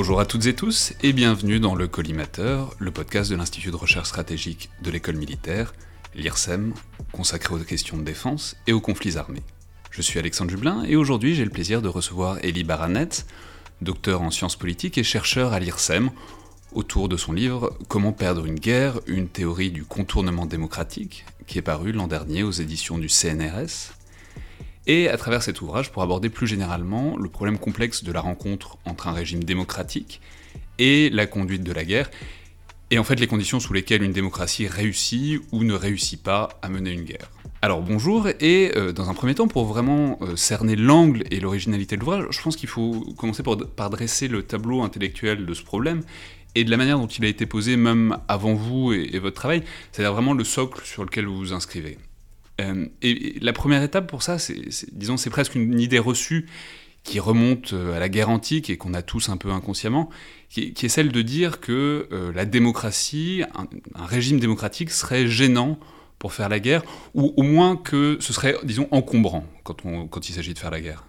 Bonjour à toutes et tous et bienvenue dans le Collimateur, le podcast de l'Institut de recherche stratégique de l'école militaire, l'IRSEM, consacré aux questions de défense et aux conflits armés. Je suis Alexandre Jublin et aujourd'hui j'ai le plaisir de recevoir Elie Baranet, docteur en sciences politiques et chercheur à l'IRSEM, autour de son livre Comment perdre une guerre, une théorie du contournement démocratique, qui est paru l'an dernier aux éditions du CNRS. Et à travers cet ouvrage, pour aborder plus généralement le problème complexe de la rencontre entre un régime démocratique et la conduite de la guerre, et en fait les conditions sous lesquelles une démocratie réussit ou ne réussit pas à mener une guerre. Alors bonjour, et euh, dans un premier temps, pour vraiment euh, cerner l'angle et l'originalité de l'ouvrage, je pense qu'il faut commencer par, dresser le tableau intellectuel de ce problème, et de la manière dont il a été posé même avant vous et, votre travail, c'est-à-dire vraiment le socle sur lequel vous vous inscrivez. Euh, et, la première étape pour ça, c'est, disons, c'est presque une, idée reçue qui remonte à la guerre antique et qu'on a tous un peu inconsciemment, qui, est celle de dire que la démocratie, un, régime démocratique serait gênant pour faire la guerre, ou au moins que ce serait, disons, encombrant quand il s'agit de faire la guerre.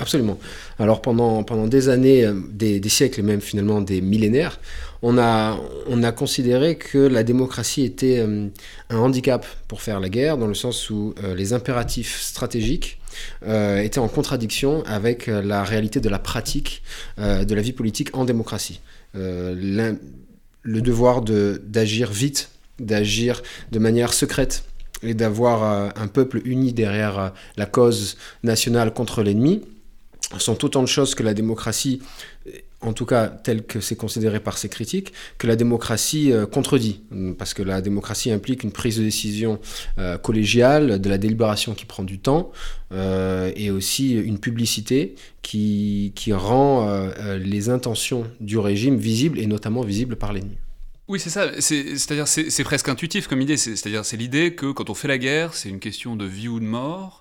Absolument. Alors pendant, pendant des années, euh, des, siècles et même finalement des millénaires, on a, on a considéré que la démocratie était euh, un handicap pour faire la guerre, dans le sens où euh, les impératifs stratégiques étaient en contradiction avec la réalité de la pratique de la vie politique en démocratie. le devoir d'agir vite d'agir de manière secrète et d'avoir un peuple uni derrière la cause nationale contre l'ennemi sont autant de choses que la démocratie, en tout cas tel que c'est considéré par ses critiques, que la démocratie euh, contredit. Parce que la démocratie implique une prise de décision collégiale, de la délibération qui prend du temps, et aussi une publicité qui, qui rend les intentions du régime visibles, et notamment visibles par l'ennemi. Oui, c'est ça. C'est-à-dire, c'est presque intuitif comme idée. C'est-à-dire, c'est l'idée que quand on fait la guerre, c'est une question de vie ou de mort,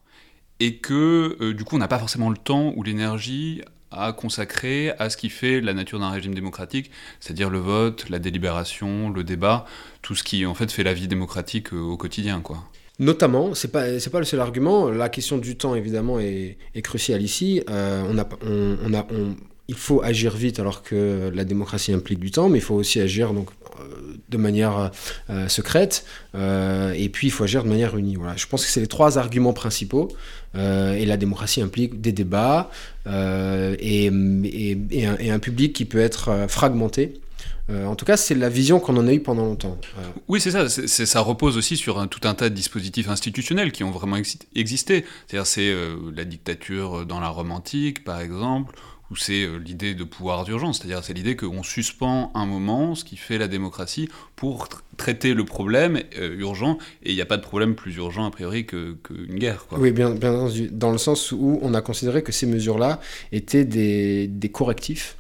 et que euh, du coup, on n'a pas forcément le temps ou l'énergie à consacrer à ce qui fait la nature d'un régime démocratique, c'est-à-dire le vote, la délibération, le débat, tout ce qui en fait fait la vie démocratique euh, au quotidien, quoi. Notamment, c'est pas pas le seul argument. La question du temps évidemment est, cruciale ici. Euh, on a on, a il faut agir vite alors que la démocratie implique du temps, mais il faut aussi agir donc de manière secrète, et puis il faut agir de manière unie. Voilà. Je pense que c'est les trois arguments principaux, euh, et la démocratie implique des débats et, et, un, public qui peut être fragmenté. en tout cas, c'est la vision qu'on en a eue pendant longtemps. Oui, c'est ça. ça repose aussi sur tout un tas de dispositifs institutionnels qui ont vraiment existé. C'est-à-dire, c'est la dictature dans la Rome antique, par exemple, où c'est euh, l'idée de pouvoir d'urgence, c'est-à-dire c'est l'idée qu'on suspend un moment ce qui fait la démocratie pour traiter le problème euh, urgent, et il n'y a pas de problème plus urgent a priori qu'une guerre. Oui, bien, bien dans le sens où on a considéré que ces mesures-là étaient des, correctifs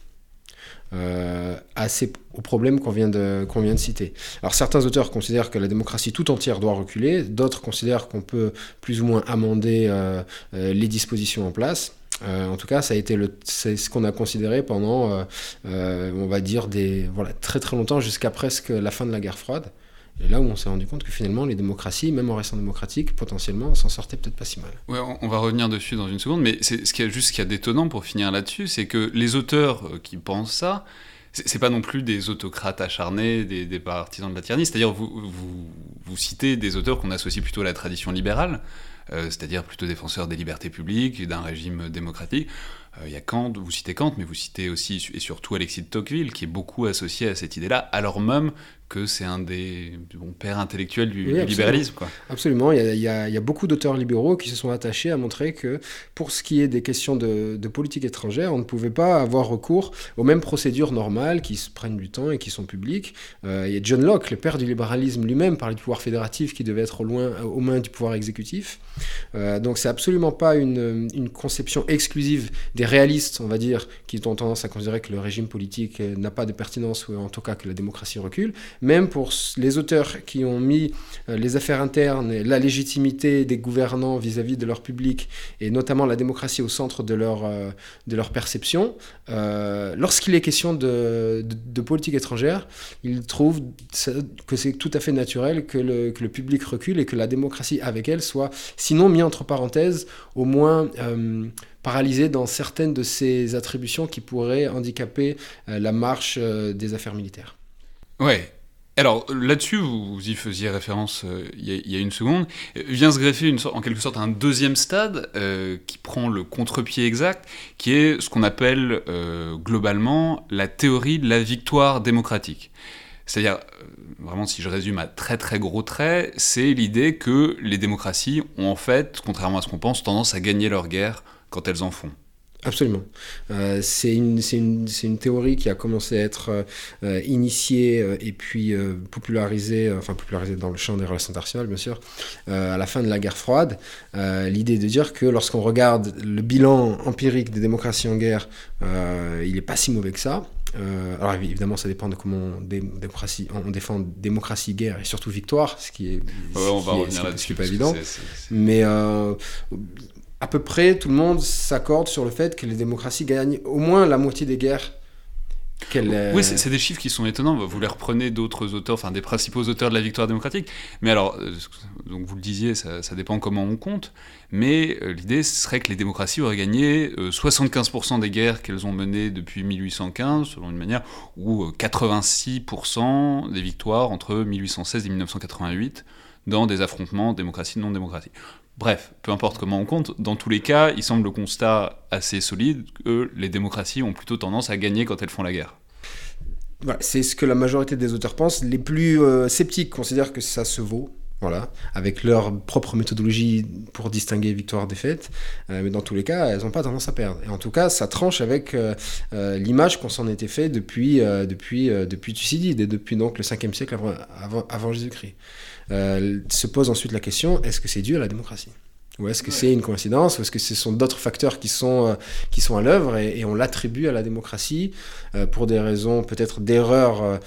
euh, vient, de, qu'on vient de citer. Alors certains auteurs considèrent que la démocratie tout entière doit reculer, d'autres considèrent qu'on peut plus ou moins amender les dispositions en place. Euh, en tout cas, ça a été c'est ce qu'on a considéré pendant, euh, euh, on va dire, des, voilà, très très longtemps, jusqu'à presque la fin de la guerre froide. Et là où on s'est rendu compte que finalement, les démocraties, même en restant démocratiques, potentiellement, s'en sortaient peut-être pas si mal. Ouais, on va revenir dessus dans une seconde, mais c'est ce qui est juste qui est détonnant pour finir là-dessus, c'est que les auteurs qui pensent ça, c'est pas non plus des autocrates acharnés, des, partisans de la tyrannie. C'est-à-dire, vous, vous, citez des auteurs qu'on associe plutôt à la tradition libérale. Euh, c'est-à-dire plutôt défenseur des libertés publiques, d'un régime démocratique. Euh, il y a Kant, vous citez Kant, mais vous citez aussi et surtout Alexis de Tocqueville, qui est beaucoup associé à cette idée-là, alors même que c'est un des bons pères intellectuels du, libéralisme. Quoi. Absolument, il y, a, beaucoup d'auteurs libéraux qui se sont attachés à montrer que pour ce qui est des questions de, politique étrangère, on ne pouvait pas avoir recours aux mêmes procédures normales qui se prennent du temps et qui sont publiques. Euh, il y a John Locke, le père du libéralisme lui-même, parlait du pouvoir fédératif qui devait être au loin, aux mains du pouvoir exécutif. Euh, donc c'est absolument pas une, conception exclusive des réalistes, on va dire, qui ont tendance à considérer que le régime politique n'a pas de pertinence ou en tout cas que la démocratie recule, même pour les auteurs qui ont mis euh, les affaires internes et la légitimité des gouvernants vis-à-vis de leur public, et notamment la démocratie au centre de leur, euh, de leur perception, euh, lorsqu'il est question de, politique étrangère, ils trouvent que c'est tout à fait naturel que le, que le, public recule et que la démocratie avec elle soit, sinon mis entre parenthèses, au moins paralysé dans certaines de ses attributions qui pourraient handicaper la marche des affaires militaires. Ouais, alors là-dessus, vous, y faisiez référence euh, il y, a une seconde, euh, vient se greffer en quelque sorte un deuxième stade euh, qui prend le contre-pied exact, qui est ce qu'on appelle globalement la théorie de la victoire démocratique. C'est-à-dire, vraiment si je résume à très très gros traits, c'est l'idée que les démocraties ont en fait, contrairement à ce qu'on pense, tendance à gagner leur guerre quand elles en font. Absolument. Euh, c'est une, théorie qui a commencé à être euh, initiée euh, et puis popularisée, enfin popularisée dans le champ des relations internationales, bien sûr, à la fin de la guerre froide. L'idée de dire que lorsqu'on regarde le bilan empirique des démocraties en guerre, il n'est pas si mauvais que ça. Alors évidemment, ça dépend de comment on, démocratie, on défend démocratie, guerre et surtout victoire, ce qui est, on va pas évident. Mais à peu près tout le monde s'accorde sur le fait que les démocraties gagnent au moins la moitié des guerres. Oui, c'est des chiffres qui sont étonnants. Vous les reprenez d'autres auteurs, enfin des principaux auteurs de la victoire démocratique. Mais alors, euh, donc vous le disiez, ça, dépend comment on compte. Mais euh, l'idée serait que les démocraties auraient gagné 75% euh, des guerres qu'elles ont menées depuis 1815, selon une manière, ou 86% des victoires entre 1816 et 1988 dans des affrontements démocratie-non démocratie. Bref, peu importe comment on compte, dans tous les cas, il semble le constat assez solide que les démocraties ont plutôt tendance à gagner quand elles font la guerre. c'est ce que la majorité des auteurs pensent. Les plus euh, sceptiques considèrent que ça se vaut, voilà, avec leur propre méthodologie pour distinguer victoire-défaite. Euh, mais dans tous les cas, elles n'ont pas tendance à perdre. Et en tout cas, ça tranche avec euh, l'image qu'on s'en était fait depuis, depuis, depuis Thucydide et depuis donc, le 5e siècle avant, avant Jésus-Christ. Euh, se pose ensuite la question est-ce que c'est dû à la démocratie? Ou est-ce que c'est une coïncidence? Ou est-ce que ce sont d'autres facteurs qui sont, euh, qui sont à l'œuvre et, on l'attribue à la démocratie euh, pour des raisons peut-être d'erreur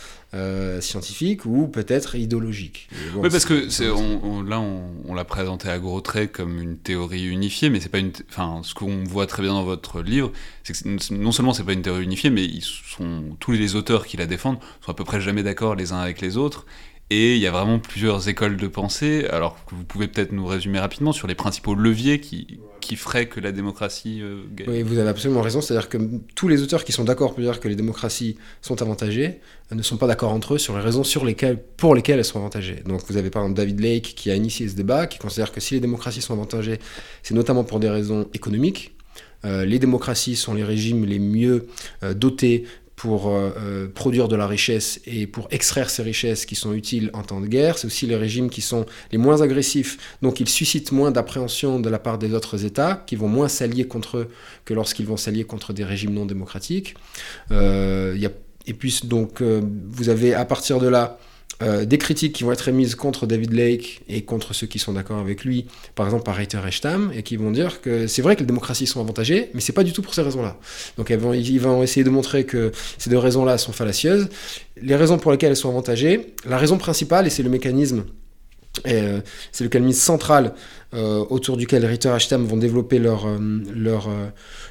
scientifique ou peut-être idéologique Oui, parce que on, là, on, l'a présenté à gros traits comme une théorie unifiée, mais c'est pas une. Enfin, ce qu'on voit très bien dans votre livre, c'est que non seulement c'est pas une théorie unifiée, mais ils sont, tous les auteurs qui la défendent sont à peu près jamais d'accord les uns avec les autres. Et il y a vraiment plusieurs écoles de pensée, alors que vous pouvez peut-être nous résumer rapidement sur les principaux leviers qui, qui feraient que la démocratie euh, gagne. Oui, vous avez absolument raison, c'est-à-dire que tous les auteurs qui sont d'accord pour dire que les démocraties sont avantagées euh, ne sont pas d'accord entre eux sur les raisons sur lesquelles, pour lesquelles elles sont avantagées. Donc vous avez par exemple David Lake qui a initié ce débat, qui considère que si les démocraties sont avantagées, c'est notamment pour des raisons économiques. Euh, les démocraties sont les régimes les mieux dotés pour euh, euh, produire de la richesse et pour extraire ces richesses qui sont utiles en temps de guerre. C'est aussi les régimes qui sont les moins agressifs, donc ils suscitent moins d'appréhension de la part des autres États, qui vont moins s'allier contre eux que lorsqu'ils vont s'allier contre des régimes non démocratiques. Euh, et puis donc vous avez à partir de là euh, des critiques qui vont être émises contre David Lake et contre ceux qui sont d'accord avec lui, par exemple par Reiter et et qui vont dire que c'est vrai que les démocraties sont avantagées, mais c'est pas du tout pour ces raisons-là. Donc ils vont essayer de montrer que ces deux raisons-là sont fallacieuses. Les raisons pour lesquelles elles sont avantagées, la raison principale, et c'est le mécanisme euh, c'est le mécanisme central euh, autour duquel Ritter et Stamm vont développer leur, leur,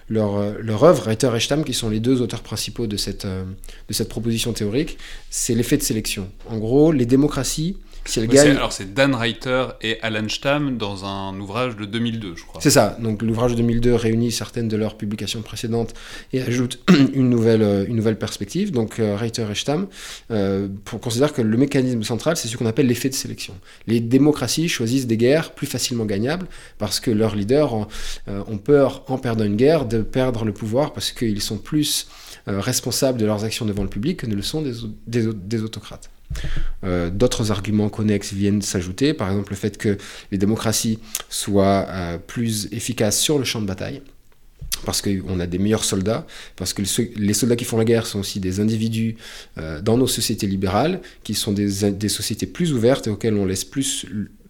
leur, leur œuvre, Reiter et Stamm, qui sont les deux auteurs principaux de cette, de cette proposition théorique, c'est l'effet de sélection. En gros, les démocraties alors c'est Dan Reiter et Alan Stamm dans un ouvrage de 2002, je crois. C'est ça. Donc l'ouvrage de 2002 réunit certaines de leurs publications précédentes et ajoute une nouvelle, euh, une nouvelle perspective. Donc euh, Reiter et Stamm euh, pour, considèrent que le mécanisme central, c'est ce qu'on appelle l'effet de sélection. Les démocraties choisissent des guerres plus facilement gagnables parce que leurs leaders ont, ont peur, en perdant une guerre, de perdre le pouvoir parce qu'ils sont plus responsables de leurs actions devant le public que ne le sont des, des, des autocrates. Euh, d'autres arguments connexes viennent s'ajouter, par exemple le fait que les démocraties soient euh, plus efficaces sur le champ de bataille parce qu'on a des meilleurs soldats, parce que les soldats qui font la guerre sont aussi des individus euh, dans nos sociétés libérales, qui sont des, sociétés plus ouvertes et auxquelles on laisse plus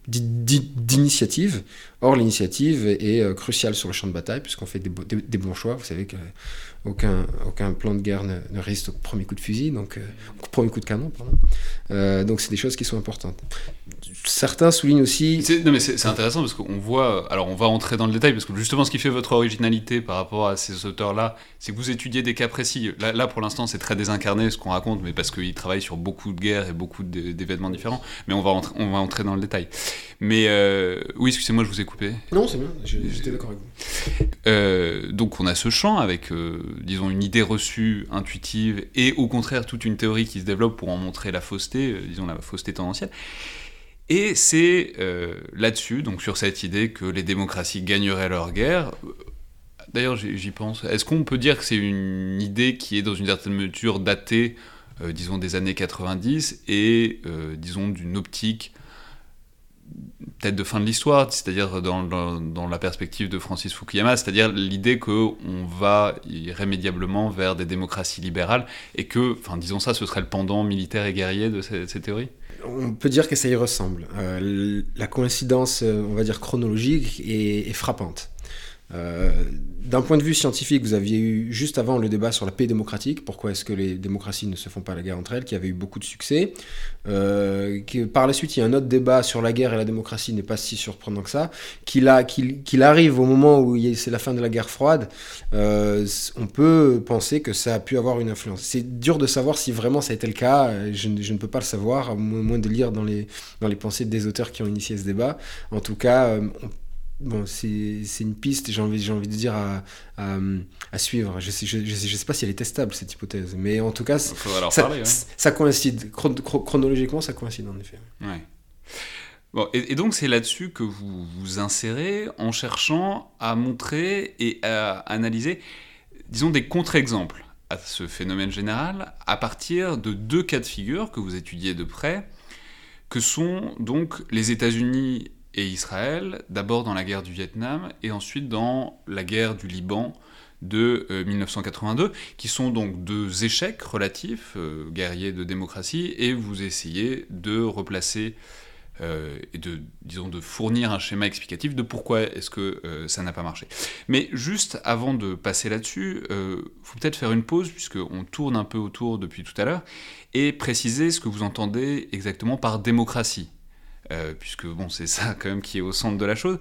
d'initiative. Or, l'initiative est cruciale sur le champ de bataille, puisqu'on fait des, des, bons choix. Vous savez que aucun, aucun plan de guerre ne, résiste au premier coup de fusil, donc euh, au premier coup de canon, pardon. Euh, donc c'est des choses qui sont importantes. Certains soulignent aussi. Non mais c'est intéressant parce qu'on voit. Alors on va entrer dans le détail parce que justement ce qui fait votre originalité par rapport à ces auteurs-là, c'est que vous étudiez des cas précis. Là, là pour l'instant c'est très désincarné ce qu'on raconte, mais parce qu'ils travaillent sur beaucoup de guerres et beaucoup d'événements différents. Mais on va entrer, on va entrer dans le détail. Mais euh, oui, excusez-moi, je vous ai coupé Non, c'est bien, j'étais d'accord avec vous. Euh, donc on a ce champ avec, euh, disons, une idée reçue, intuitive, et au contraire toute une théorie qui se développe pour en montrer la fausseté, euh, disons la fausseté tendancielle. Et c'est là-dessus, donc sur cette idée que les démocraties gagneraient leur guerre, d'ailleurs j'y pense, est-ce qu'on peut dire que c'est une idée qui est dans une certaine mesure datée, disons, des années 90, et, disons, d'une optique peut-être de fin de l'histoire, c'est-à-dire dans, dans, la perspective de Francis Fukuyama, c'est-à-dire l'idée qu'on va irrémédiablement vers des démocraties libérales et que, enfin disons ça, ce serait le pendant militaire et guerrier de ces, théories On peut dire que ça y ressemble. Euh, la coïncidence, euh, on va dire chronologique, est frappante. Euh, d'un point de vue scientifique, vous aviez eu juste avant le débat sur la paix démocratique, pourquoi est-ce que les démocraties ne se font pas la guerre entre elles, qui avait eu beaucoup de succès. Euh, par la suite, il y a un autre débat sur la guerre et la démocratie, n'est pas si surprenant que ça. Qu'il arrive au moment où c'est la fin de la guerre froide, euh, on peut penser que ça a pu avoir une influence. C'est dur de savoir si vraiment ça a été le cas, je, ne peux pas le savoir, à moins de lire dans les, dans les pensées des auteurs qui ont initié ce débat. En tout cas, on bon, c'est une piste, j'ai envie, envie de dire, à, à, suivre. Je ne sais, je, sais, pas si elle est testable, cette hypothèse. Mais en tout cas, ça, ça, coïncide. chronologiquement, ça coïncide, en effet. Ouais. Bon, et, donc, c'est là-dessus que vous vous insérez en cherchant à montrer et à analyser, disons, des contre-exemples à ce phénomène général à partir de deux cas de figure que vous étudiez de près, que sont donc les États-Unis et Israël, d'abord dans la guerre du Vietnam et ensuite dans la guerre du Liban de 1982, euh, qui sont donc deux échecs relatifs, euh, guerriers de démocratie, et vous essayez de replacer euh, et de, disons, de fournir un schéma explicatif de pourquoi est-ce que ça n'a pas marché. Mais juste avant de passer là-dessus, il faut peut-être faire une pause, puisqu'on tourne un peu autour depuis tout à l'heure, et préciser ce que vous entendez exactement par démocratie. Euh, puisque bon, c'est ça quand même qui est au centre de la chose,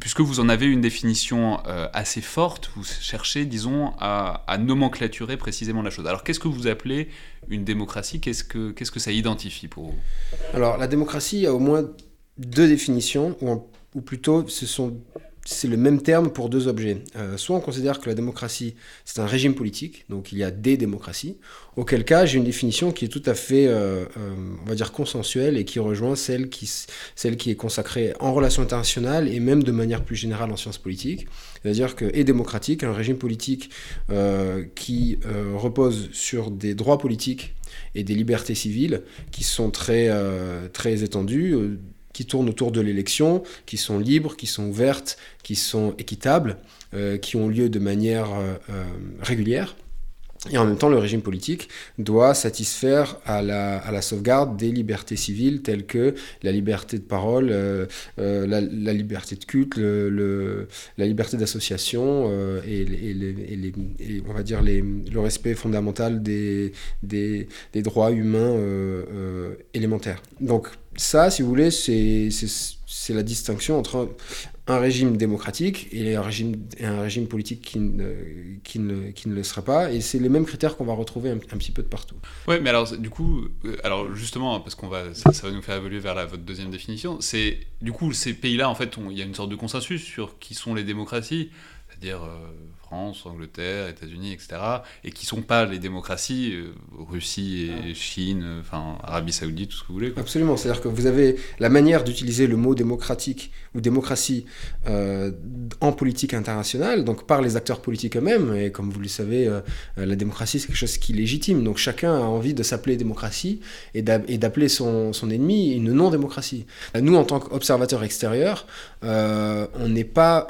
puisque vous en avez une définition euh, assez forte, vous cherchez, disons, à, nomenclaturer précisément la chose. Alors qu'est-ce que vous appelez une démocratie? Qu'est-ce que, que ça identifie pour vous? Alors la démocratie a au moins deux définitions, ou plutôt ce sont c'est le même terme pour deux objets. Euh, soit on considère que la démocratie, c'est un régime politique, donc il y a des démocraties, auquel cas j'ai une définition qui est tout à fait, euh, euh, on va dire, consensuelle et qui rejoint celle qui, est consacrée en relations internationales et même de manière plus générale en sciences politiques. C'est-à-dire que est démocratique, un régime politique qui repose sur des droits politiques et des libertés civiles qui sont très, très étendues qui tournent autour de l'élection, qui sont libres, qui sont ouvertes, qui sont équitables, euh, qui ont lieu de manière euh, euh, régulière. Et en même temps, le régime politique doit satisfaire à la, sauvegarde des libertés civiles telles que la liberté de parole, la, liberté de culte, la liberté d'association et, et, on va dire le respect fondamental des droits humains élémentaires. Donc ça, si vous voulez, c'est la distinction entre un régime démocratique et un régime, un régime politique qui ne, qui, ne, qui ne le sera pas. Et c'est les mêmes critères qu'on va retrouver un, petit peu de partout. Oui, mais alors, du coup, euh, alors justement, parce qu'on va, ça, va nous faire évoluer vers votre deuxième définition, c'est, du coup, ces pays-là, en fait, il y a une sorte de consensus sur qui sont les démocraties, c'est-à-dire euh, France, Angleterre, États-Unis, etc., et qui ne sont pas les démocraties, euh, Russie et Chine, enfin Arabie Saoudite, tout ce que vous voulez. Absolument, c'est-à-dire que vous avez la manière d'utiliser le mot démocratique ou démocratie euh, en politique internationale, donc par les acteurs politiques eux-mêmes, et comme vous le savez, euh, la démocratie c'est quelque chose qui est légitime, donc chacun a envie de s'appeler démocratie et d'appeler son, son, ennemi une non-démocratie. Nous, en tant qu'observateurs extérieurs, on n'est pas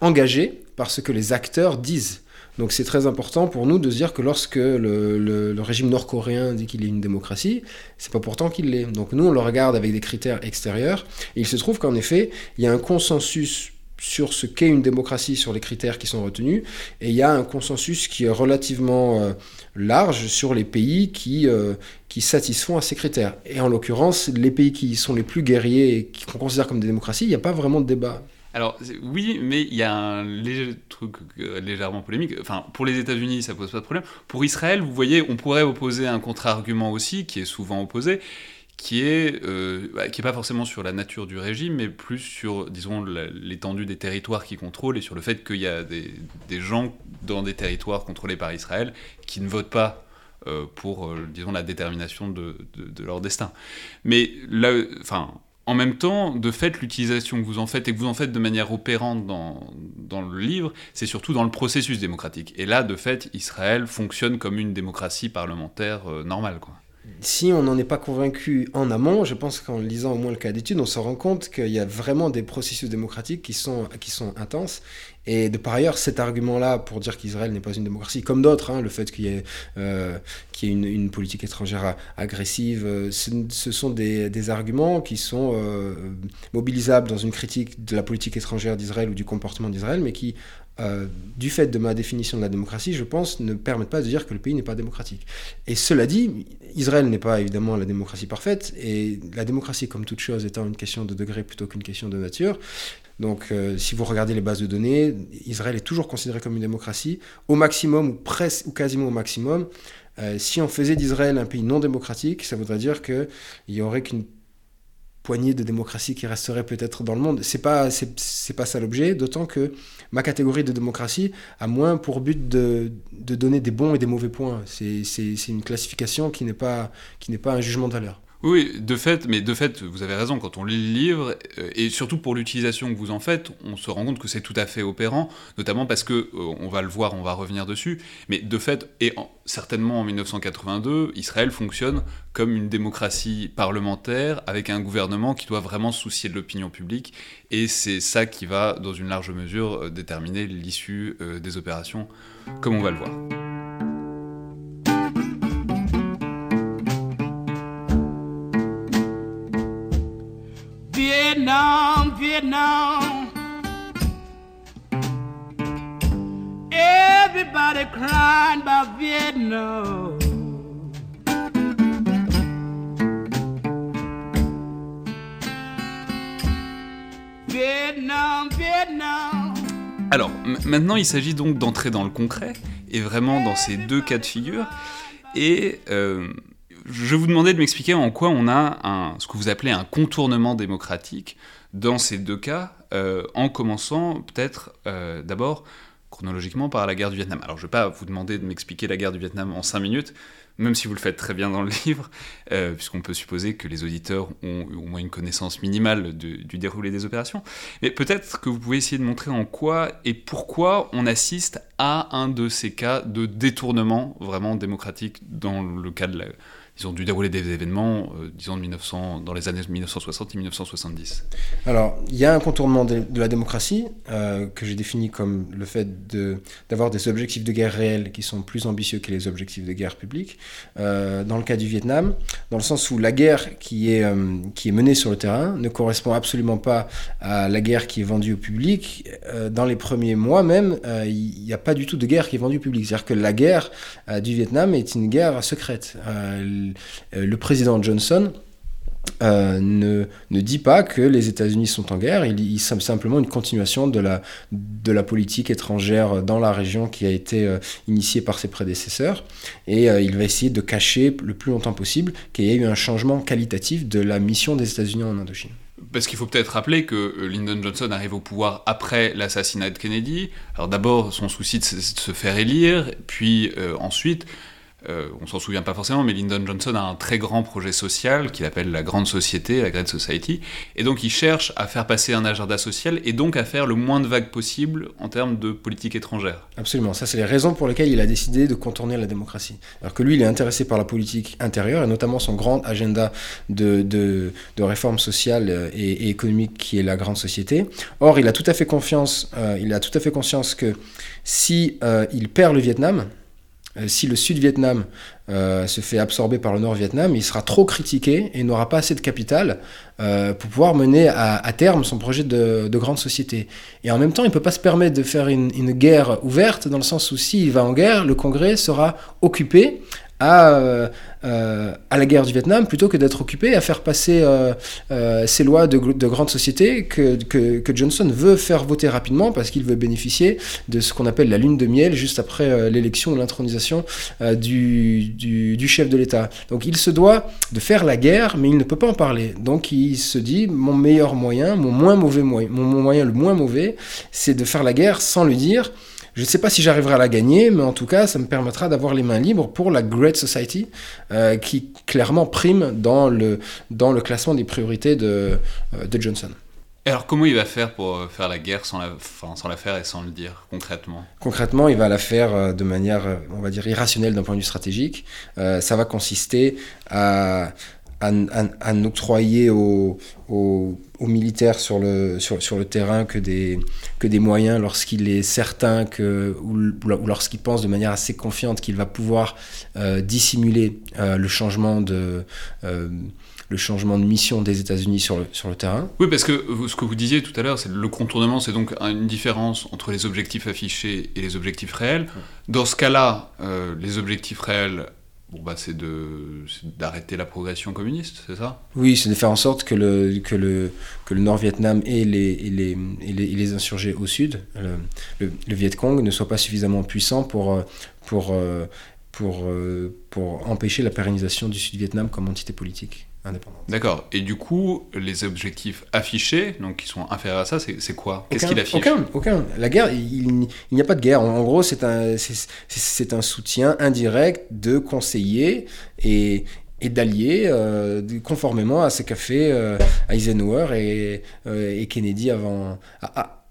engagés par ce que les acteurs disent. Donc c'est très important pour nous de dire que lorsque le, régime nord-coréen dit qu'il est une démocratie, c'est pas pourtant qu'il l'est. Donc nous on le regarde avec des critères extérieurs et il se trouve qu'en effet il y a un consensus sur ce qu'est une démocratie, sur les critères qui sont retenus, et il y a un consensus qui est relativement euh, large sur les pays qui, euh, qui satisfont à ces critères. Et en l'occurrence, les pays qui sont les plus guerriers et qu'on considère comme des démocraties, il n'y a pas vraiment de débat. Alors oui, mais il y a un léger truc euh, légèrement polémique. Enfin, pour les États-Unis, ça pose pas de problème. Pour Israël, vous voyez, on pourrait opposer un contre-argument aussi, qui est souvent opposé, qui est bah, qui est pas forcément sur la nature du régime, mais plus sur, disons, l'étendue des territoires qu'ils contrôlent et sur le fait qu'il y a des, gens dans des territoires contrôlés par Israël qui ne votent pas pour, disons, la détermination de, de, de, leur destin. Mais là, enfin, en même temps, de fait, l'utilisation que vous en faites, et que vous en faites de manière opérante dans, dans le livre, c'est surtout dans le processus démocratique. Et là, de fait, Israël fonctionne comme une démocratie parlementaire euh, normale. Quoi si on n'en est pas convaincu en amont, je pense qu'en lisant au moins le cas d'étude, on se rend compte qu'il y a vraiment des processus démocratiques qui sont, qui sont intenses. Et de par ailleurs, cet argument-là pour dire qu'Israël n'est pas une démocratie, comme d'autres, hein, le fait qu'il y ait, euh, une, politique étrangère agressive, euh, ce, sont des, arguments qui sont euh, mobilisables dans une critique de la politique étrangère d'Israël ou du comportement d'Israël, mais qui euh, du fait de ma définition de la démocratie, je pense, ne permettent pas de dire que le pays n'est pas démocratique. Et cela dit, Israël n'est pas évidemment la démocratie parfaite, et la démocratie, comme toute chose, étant une question de degré plutôt qu'une question de nature. Donc, euh, si vous regardez les bases de données, Israël est toujours considéré comme une démocratie, au maximum, ou presque, ou quasiment au maximum. Euh, si on faisait d'Israël un pays non démocratique, ça voudrait dire qu'il y aurait qu'une poignée de démocratie qui resterait peut-être dans le monde. C'est pas, c'est, pas ça l'objet, d'autant que ma catégorie de démocratie a moins pour but de, de donner des bons et des mauvais points. C'est, une classification qui n'est pas, qui n'est pas un jugement de valeur. Oui, de fait, mais de fait, vous avez raison, quand on lit le livre, euh, et surtout pour l'utilisation que vous en faites, on se rend compte que c'est tout à fait opérant, notamment parce que, euh, on va le voir, on va revenir dessus, mais de fait, et certainement en 1982, Israël fonctionne comme une démocratie parlementaire, avec un gouvernement qui doit vraiment se soucier de l'opinion publique, et c'est ça qui va, dans une large mesure, euh, déterminer l'issue des opérations, comme on va le voir. Vietnam, Vietnam. Everybody crying about Vietnam. Vietnam, Vietnam. Alors, maintenant, il s'agit donc d'entrer dans le concret, et vraiment dans ces deux cas de figure. Et euh, je vous demandais de m'expliquer en quoi on a un, ce que vous appelez un contournement démocratique dans ces deux cas, euh, en commençant peut-être euh, d'abord chronologiquement par la guerre du Vietnam. Alors je ne vais pas vous demander de m'expliquer la guerre du Vietnam en cinq minutes, même si vous le faites très bien dans le livre, euh, puisqu'on peut supposer que les auditeurs ont au moins une connaissance minimale du déroulé des opérations. Mais peut-être que vous pouvez essayer de montrer en quoi et pourquoi on assiste à un de ces cas de détournement vraiment démocratique dans le cas de la, ils ont dû dérouler des événements, euh, disons, de 1900, dans les années 1960 et 1970 Alors, il y a un contournement de, la démocratie euh, que j'ai défini comme le fait d'avoir des objectifs de guerre réels qui sont plus ambitieux que les objectifs de guerre publique. Euh, dans le cas du Vietnam, dans le sens où la guerre qui est, menée sur le terrain ne correspond absolument pas à la guerre qui est vendue au public. dans les premiers mois même, il n'y a pas du tout de guerre qui est vendue au public. C'est-à-dire que la guerre du Vietnam est une guerre secrète le président Johnson euh, ne, ne, dit pas que les États-Unis sont en guerre, il, il simplement une continuation de la, de la politique étrangère dans la région qui a été euh, initiée par ses prédécesseurs, et il va essayer de cacher le plus longtemps possible qu'il y ait eu un changement qualitatif de la mission des États-Unis en Indochine. Parce qu'il faut peut-être rappeler que Lyndon Johnson arrive au pouvoir après l'assassinat de Kennedy. Alors d'abord, son souci de se faire élire, puis ensuite, euh, on s'en souvient pas forcément, mais Lyndon Johnson a un très grand projet social qu'il appelle la Grande Société, la Great Society, et donc il cherche à faire passer un agenda social et donc à faire le moins de vagues possible en termes de politique étrangère. Absolument, ça c'est les raisons pour lesquelles il a décidé de contourner la démocratie. Alors que lui, il est intéressé par la politique intérieure et notamment son grand agenda de, réforme sociale et, économique qui est la Grande Société. Or, il a tout à fait confiance, euh, il a tout à fait conscience que si euh, il perd le Vietnam, si le Sud-Vietnam euh, se fait absorber par le Nord-Vietnam, il sera trop critiqué et n'aura pas assez de capital euh, pour pouvoir mener à, terme son projet de, grande société. Et en même temps, il ne peut pas se permettre de faire une, guerre ouverte, dans le sens où s'il va en guerre, le Congrès sera occupé à, à la guerre du Vietnam plutôt que d'être occupé à faire passer ces lois de, de grandes sociétés que, que, que, Johnson veut faire voter rapidement parce qu'il veut bénéficier de ce qu'on appelle la lune de miel juste après l'élection ou l'intronisation du, du, du, chef de l'État. Donc il se doit de faire la guerre, mais il ne peut pas en parler. Donc il se dit, mon meilleur moyen, mon moins mauvais moyen, mon moyen le moins mauvais, c'est de faire la guerre sans le dire. Je ne sais pas si j'arriverai à la gagner, mais en tout cas, ça me permettra d'avoir les mains libres pour la Great Society, euh, qui clairement prime dans le, dans le classement des priorités de, euh, de Johnson. Alors, comment il va faire pour euh, faire la guerre sans la, sans la faire et sans le dire, concrètement? Concrètement, il va la faire de manière, on va dire, irrationnelle d'un point de vue stratégique. ça va consister à à, à, n'octroyer aux, aux, militaires sur le, sur, sur, le terrain que des, que des moyens lorsqu'il est certain que, ou, lorsqu'il pense de manière assez confiante qu'il va pouvoir euh, dissimuler euh, le changement de... Euh, le changement de mission des États-Unis sur le, sur le terrain. Oui, parce que ce que vous disiez tout à l'heure, c'est le contournement, c'est donc une différence entre les objectifs affichés et les objectifs réels. Dans ce cas-là, les objectifs réels Bon, bah, c'est d'arrêter la progression communiste, c'est ça? Oui, c'est de faire en sorte que le, que le, que le Nord-Vietnam et les, et, les, et, les, insurgés au sud, le, le, Viet Cong, ne soient pas suffisamment puissants pour, pour, pour, pour empêcher la pérennisation du Sud-Vietnam comme entité politique. D'accord. Et du coup, les objectifs affichés, donc qui sont inférieurs à ça, c'est quoi? Qu'est-ce qu'il affiche? Aucun, aucun. La guerre, il, n'y a pas de guerre. En, gros, c'est un, c'est un soutien indirect de conseillers et, et d'alliés, euh, conformément à ce qu'a fait euh, Eisenhower et, euh, et, Kennedy avant.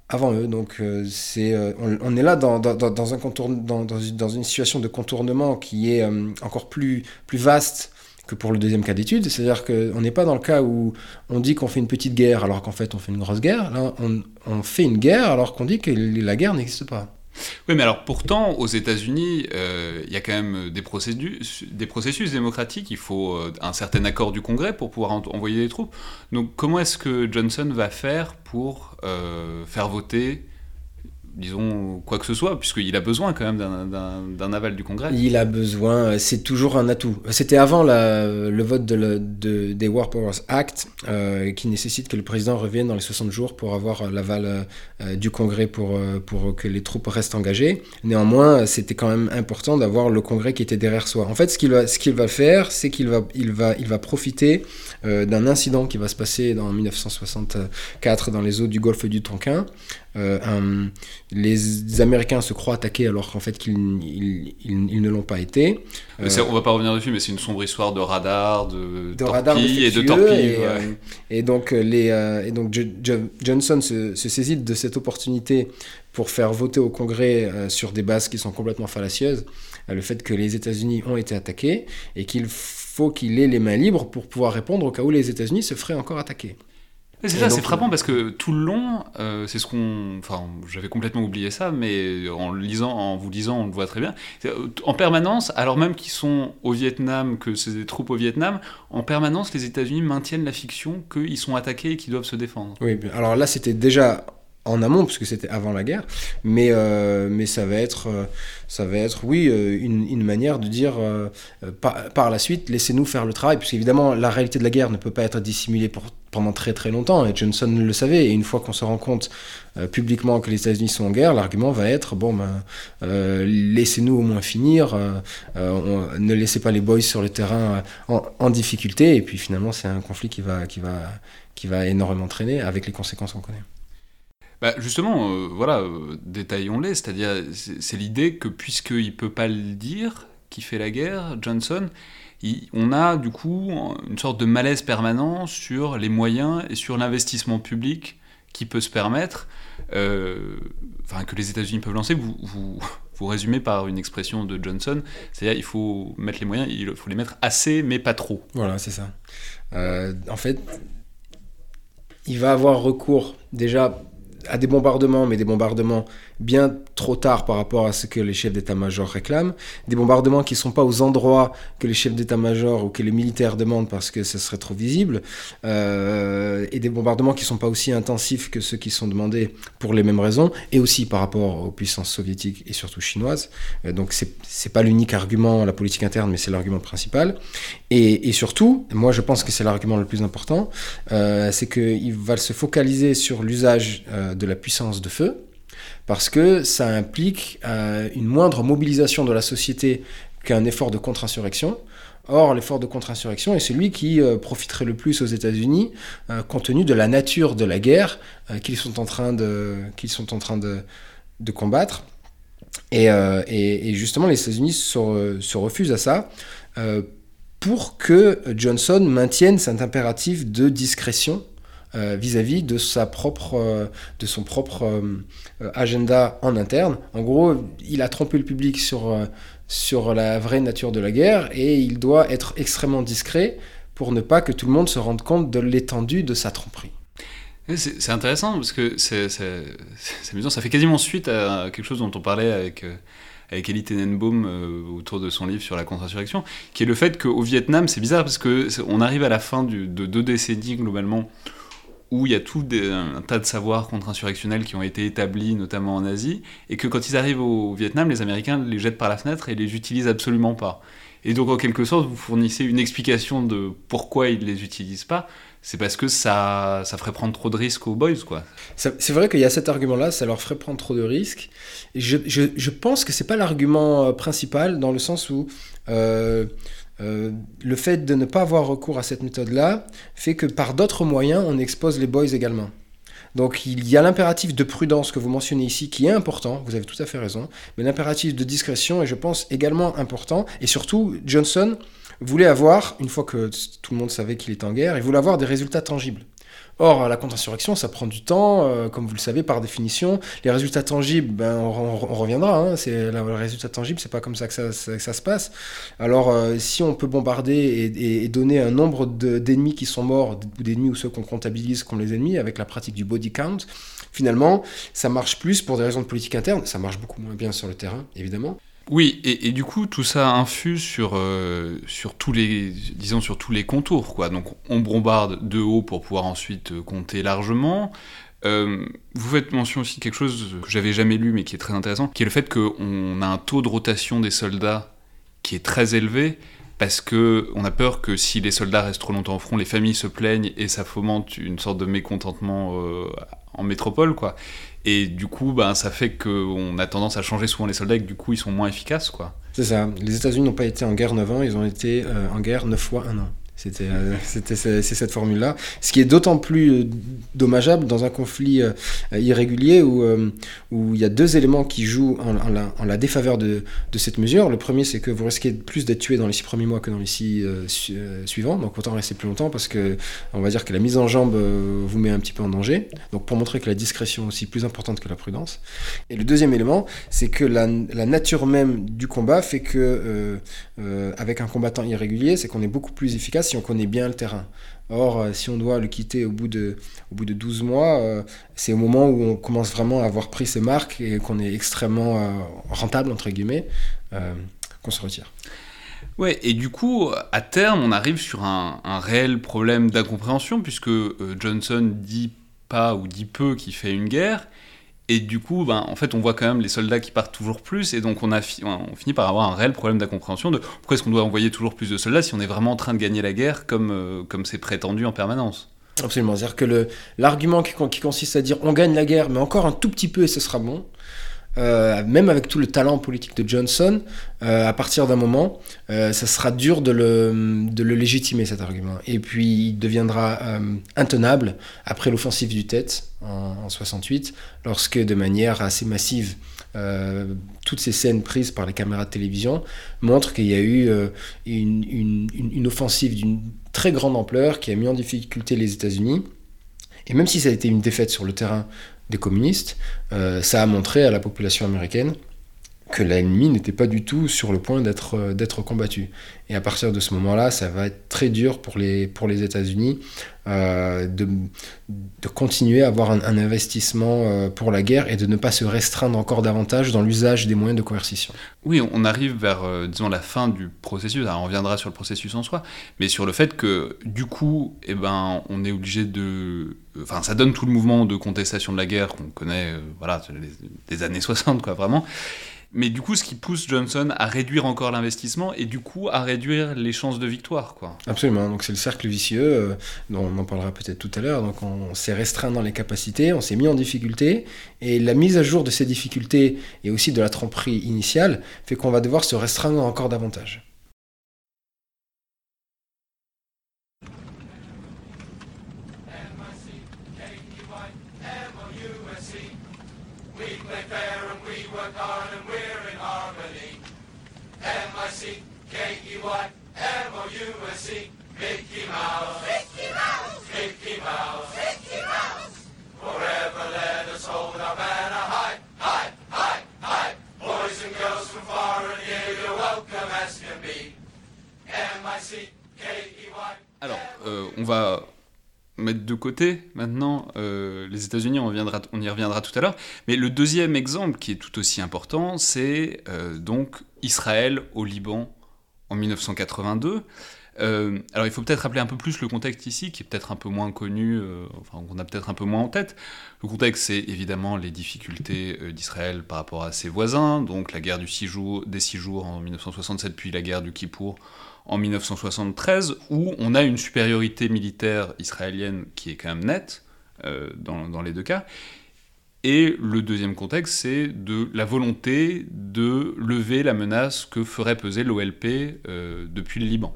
avant eux. Donc c'est, on, est là dans, dans, dans un dans, dans, une situation de contournement qui est encore plus, plus vaste que pour le deuxième cas d'étude. C'est-à-dire qu'on n'est pas dans le cas où on dit qu'on fait une petite guerre alors qu'en fait on fait une grosse guerre. Là, on, fait une guerre alors qu'on dit que la guerre n'existe pas. Oui, mais alors pourtant, aux États-Unis, euh, il y a quand même des des processus démocratiques. Il faut euh, un certain accord du Congrès pour pouvoir envoyer des troupes. Donc, comment est-ce que Johnson va faire pour euh, faire voter disons, quoi que ce soit, puisqu'il a besoin quand même d'un aval du Congrès. Il a besoin, c'est toujours un atout. C'était avant le vote de, des War Powers Act, euh, qui nécessite que le président revienne dans les 60 jours pour avoir l'aval euh, du Congrès pour, euh, pour que les troupes restent engagées. Néanmoins, c'était quand même important d'avoir le Congrès qui était derrière soi. En fait, ce qu'il va, qu'il va faire, c'est qu'il va, il va, il va profiter d'un incident qui va se passer en 1964 dans les eaux du golfe du Tonkin, euh, les Américains se croient attaqués alors qu'en fait qu'ils ils, ne l'ont pas été. Euh, on va pas revenir dessus, mais c'est une sombre histoire de radar, de, torpilles et de torpilles. Euh, et, donc, les, et donc Johnson se, saisit de cette opportunité pour faire voter au Congrès sur des bases qui sont complètement fallacieuses, le fait que les États-Unis ont été attaqués et qu'il faut qu'il ait les mains libres pour pouvoir répondre au cas où les États-Unis se feraient encore attaquer. C'est ça, c'est frappant parce que tout le long, euh, c'est ce qu'on. Enfin, j'avais complètement oublié ça, mais en lisant, en vous lisant, on le voit très bien. En permanence, alors même qu'ils sont au Vietnam, que c'est des troupes au Vietnam, en permanence, les États-Unis maintiennent la fiction qu'ils sont attaqués et qu'ils doivent se défendre. Oui, alors là, c'était déjà en amont, puisque c'était avant la guerre, mais, euh, mais ça, va être, euh, ça va être, oui, euh, une, une manière de dire par, par, la suite, laissez-nous faire le travail, puisqu'évidemment, la réalité de la guerre ne peut pas être dissimulée pour, pendant très très longtemps, et Johnson le savait, et une fois qu'on se rend compte publiquement que les États-Unis sont en guerre, l'argument va être, bon, ben, laissez-nous au moins finir, ne laissez pas les boys sur le terrain en, difficulté, et puis finalement, c'est un conflit qui va, qui, va, qui va énormément traîner avec les conséquences qu'on connaît. Bah justement, euh, voilà, euh, détaillons-les, c'est-à-dire c'est l'idée que puisqu'il ne peut pas le dire, qui fait la guerre, Johnson, on a du coup une sorte de malaise permanent sur les moyens et sur l'investissement public qui peut se permettre, euh, enfin que les États-Unis peuvent lancer. Vous, vous, vous, résumez par une expression de Johnson, c'est-à-dire il faut mettre les moyens, il faut les mettre assez, mais pas trop. Voilà, c'est ça. en fait, il va avoir recours déjà à des bombardements, mais des bombardements bien trop tard par rapport à ce que les chefs d'état-major réclament, des bombardements qui ne sont pas aux endroits que les chefs d'état-major ou que les militaires demandent parce que ce serait trop visible, euh, et des bombardements qui ne sont pas aussi intensifs que ceux qui sont demandés pour les mêmes raisons, et aussi par rapport aux puissances soviétiques et surtout chinoises. Euh, donc c'est n'est pas l'unique argument la politique interne, mais c'est l'argument principal. Et, surtout, moi je pense que c'est l'argument le plus important, euh, c'est qu'il va se focaliser sur l'usage de la puissance de feu, parce que ça implique euh, une moindre mobilisation de la société qu'un effort de contre-insurrection. Or, l'effort de contre-insurrection est celui qui euh, profiterait le plus aux États-Unis, euh, compte tenu de la nature de la guerre qu'ils sont en train de, qu'ils sont en train de, de combattre. Et, justement, les États-Unis se, se, refusent à ça pour que Johnson maintienne cet impératif de discrétion vis-à-vis de, sa propre, de son propre agenda en interne. En gros, il a trompé le public sur, sur la vraie nature de la guerre et il doit être extrêmement discret pour ne pas que tout le monde se rende compte de l'étendue de sa tromperie. C'est intéressant parce que c'est amusant, ça fait quasiment suite à quelque chose dont on parlait avec avec Elie Tenenbaum autour de son livre sur la contre-insurrection, qui est le fait qu'au Vietnam, c'est bizarre parce que on arrive à la fin de deux décennies globalement où il y a tout un tas de savoirs contre-insurrectionnels qui ont été établis, notamment en Asie, et que quand ils arrivent au Vietnam, les Américains les jettent par la fenêtre et les utilisent absolument pas. Et donc, en quelque sorte, vous fournissez une explication de pourquoi ils les utilisent pas. C'est parce que ça, ça ferait prendre trop de risques aux boys, quoi. C'est vrai qu'il y a cet argument-là, ça leur ferait prendre trop de risques. je pense que c'est pas l'argument euh, principal, dans le sens où euh, euh, le fait de ne pas avoir recours à cette méthode-là fait que par d'autres moyens, on expose les boys également. Donc il y a l'impératif de prudence que vous mentionnez ici qui est important, vous avez tout à fait raison, mais l'impératif de discrétion est je pense également important, et surtout Johnson voulait avoir, une fois que tout le monde savait qu'il était en guerre, il voulait avoir des résultats tangibles. Or, la contre-insurrection, ça prend du temps, euh, comme vous le savez, par définition. Les résultats tangibles, ben, on, reviendra. Hein, c'est le résultat tangible, c'est pas comme ça que ça, ça, se passe. Alors, euh, si on peut bombarder et, et, donner un nombre d'ennemis qui sont morts ou d'ennemis ou ceux qu'on comptabilise comme les ennemis avec la pratique du body count, finalement, ça marche plus pour des raisons de politique interne. Ça marche beaucoup moins bien sur le terrain, évidemment. Oui, et, du coup, tout ça infuse sur, euh, sur, tous les, disons, sur tous les contours. Quoi. Donc, on bombarde de haut pour pouvoir ensuite euh, compter largement. Euh, vous faites mention aussi de quelque chose que j'avais jamais lu, mais qui est très intéressant, qui est le fait qu'on a un taux de rotation des soldats qui est très élevé, parce que on a peur que si les soldats restent trop longtemps au front, les familles se plaignent et ça fomente une sorte de mécontentement en métropole, quoi. Et du coup, ben, ça fait qu'on a tendance à changer souvent les soldats et que du coup, ils sont moins efficaces. quoi. C'est ça. Les États-Unis n'ont pas été en guerre 9 ans, ils ont été euh, en guerre 9 fois 1 an. C'était euh, c'était c'est cette formule-là. Ce qui est d'autant plus euh, dommageable dans un conflit euh, irrégulier où, où il y a deux éléments qui jouent en, la, défaveur de, de, cette mesure. Le premier, c'est que vous risquez plus d'être tué dans les six premiers mois que dans les six suivants. Donc autant rester plus longtemps parce que on va dire que la mise en jambe vous met un petit peu en danger. Donc pour montrer que la discrétion est aussi plus importante que la prudence. Et le deuxième élément, c'est que la, la, nature même du combat fait que avec un combattant irrégulier, c'est qu'on est beaucoup plus efficace si on connaît bien le terrain. Or, euh, si on doit le quitter au bout de, au bout de 12 mois, euh, c'est au moment où on commence vraiment à avoir pris ses marques et qu'on est extrêmement euh, rentable, entre guillemets, qu'on se retire. Ouais, et du coup, à terme, on arrive sur un, un réel problème d'incompréhension, puisque Johnson dit pas ou dit peu qu'il fait une guerre, et du coup, ben, en fait, on voit quand même les soldats qui partent toujours plus, et donc on, a on finit par avoir un réel problème d'incompréhension de pourquoi est-ce qu'on doit envoyer toujours plus de soldats si on est vraiment en train de gagner la guerre comme euh, comme c'est prétendu en permanence. Absolument, c'est-à-dire que l'argument qui, qui, consiste à dire on gagne la guerre, mais encore un tout petit peu et ce sera bon, euh, même avec tout le talent politique de Johnson, euh, à partir d'un moment, euh, ça sera dur de le, légitimer cet argument. Et puis il deviendra intenable après l'offensive du Tête en, en, 68, lorsque de manière assez massive, toutes ces scènes prises par les caméras de télévision montrent qu'il y a eu une offensive d'une très grande ampleur qui a mis en difficulté les États-Unis. Et même si ça a été une défaite sur le terrain des communistes, euh, ça a montré à la population américaine que l'ennemi n'était pas du tout sur le point d'être d'être combattu. Et à partir de ce moment-là, ça va être très dur pour les, États-Unis euh, de, continuer à avoir un, investissement euh, pour la guerre et de ne pas se restreindre encore davantage dans l'usage des moyens de coercition. Oui, on arrive vers, euh, disons, la fin du processus. On reviendra sur le processus en soi, mais sur le fait que, du coup, eh ben, on est obligé de... Enfin, ça donne tout le mouvement de contestation de la guerre qu'on connaît, euh, voilà, des années 60, quoi, vraiment. Mais du coup, ce qui pousse Johnson à réduire encore l'investissement et du coup à réduire les chances de victoire. Quoi. Absolument, donc c'est le cercle vicieux, euh, dont on en parlera peut-être tout à l'heure. Donc on, on s'est restreint dans les capacités, on s'est mis en difficulté, et la mise à jour de ces difficultés et aussi de la tromperie initiale fait qu'on va devoir se restreindre encore davantage. On va mettre de côté maintenant euh, les États-Unis, on, on, y reviendra tout à l'heure. Mais le deuxième exemple qui est tout aussi important, c'est euh, donc Israël au Liban en 1982. Euh, alors il faut peut-être rappeler un peu plus le contexte ici, qui est peut-être un peu moins connu, euh, enfin qu'on a peut-être un peu moins en tête. Le contexte, c'est évidemment les difficultés euh, d'Israël par rapport à ses voisins, donc la guerre du six jours, des six jours en 1967, puis la guerre du Kippour en 1973, où on a une supériorité militaire israélienne qui est quand même nette dans, les deux cas. Et le deuxième contexte, c'est de la volonté de lever la menace que ferait peser l'OLP depuis le Liban.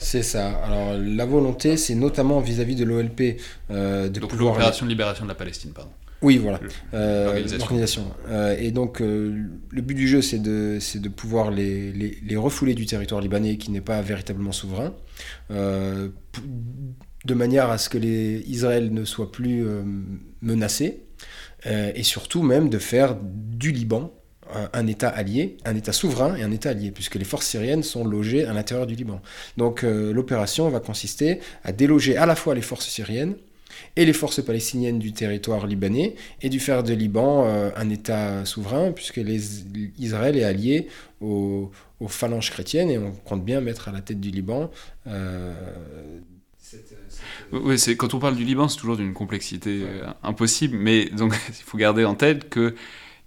C'est ça. Alors la volonté, c'est notamment vis-à-vis de l'OLP euh, de donc l'opération de libération de la Palestine, pardon. Oui, voilà. Euh, L'organisation. Euh, et donc, euh, le but du jeu, c'est de, de pouvoir les, les, les, refouler du territoire libanais qui n'est pas véritablement souverain, euh, de manière à ce que les, Israël ne soit plus menacé, et surtout même de faire du Liban un État allié, un État souverain et un État allié, puisque les forces syriennes sont logées à l'intérieur du Liban. Donc euh, l'opération va consister à déloger à la fois les forces syriennes et les forces palestiniennes du territoire libanais, et du faire de Liban euh, un État souverain, puisque les, Israël est allié aux, aux, phalanges chrétiennes, et on compte bien mettre à la tête du Liban euh, cette, oui, c'est quand on parle du Liban, c'est toujours d'une complexité ouais. impossible, mais donc il faut garder en tête que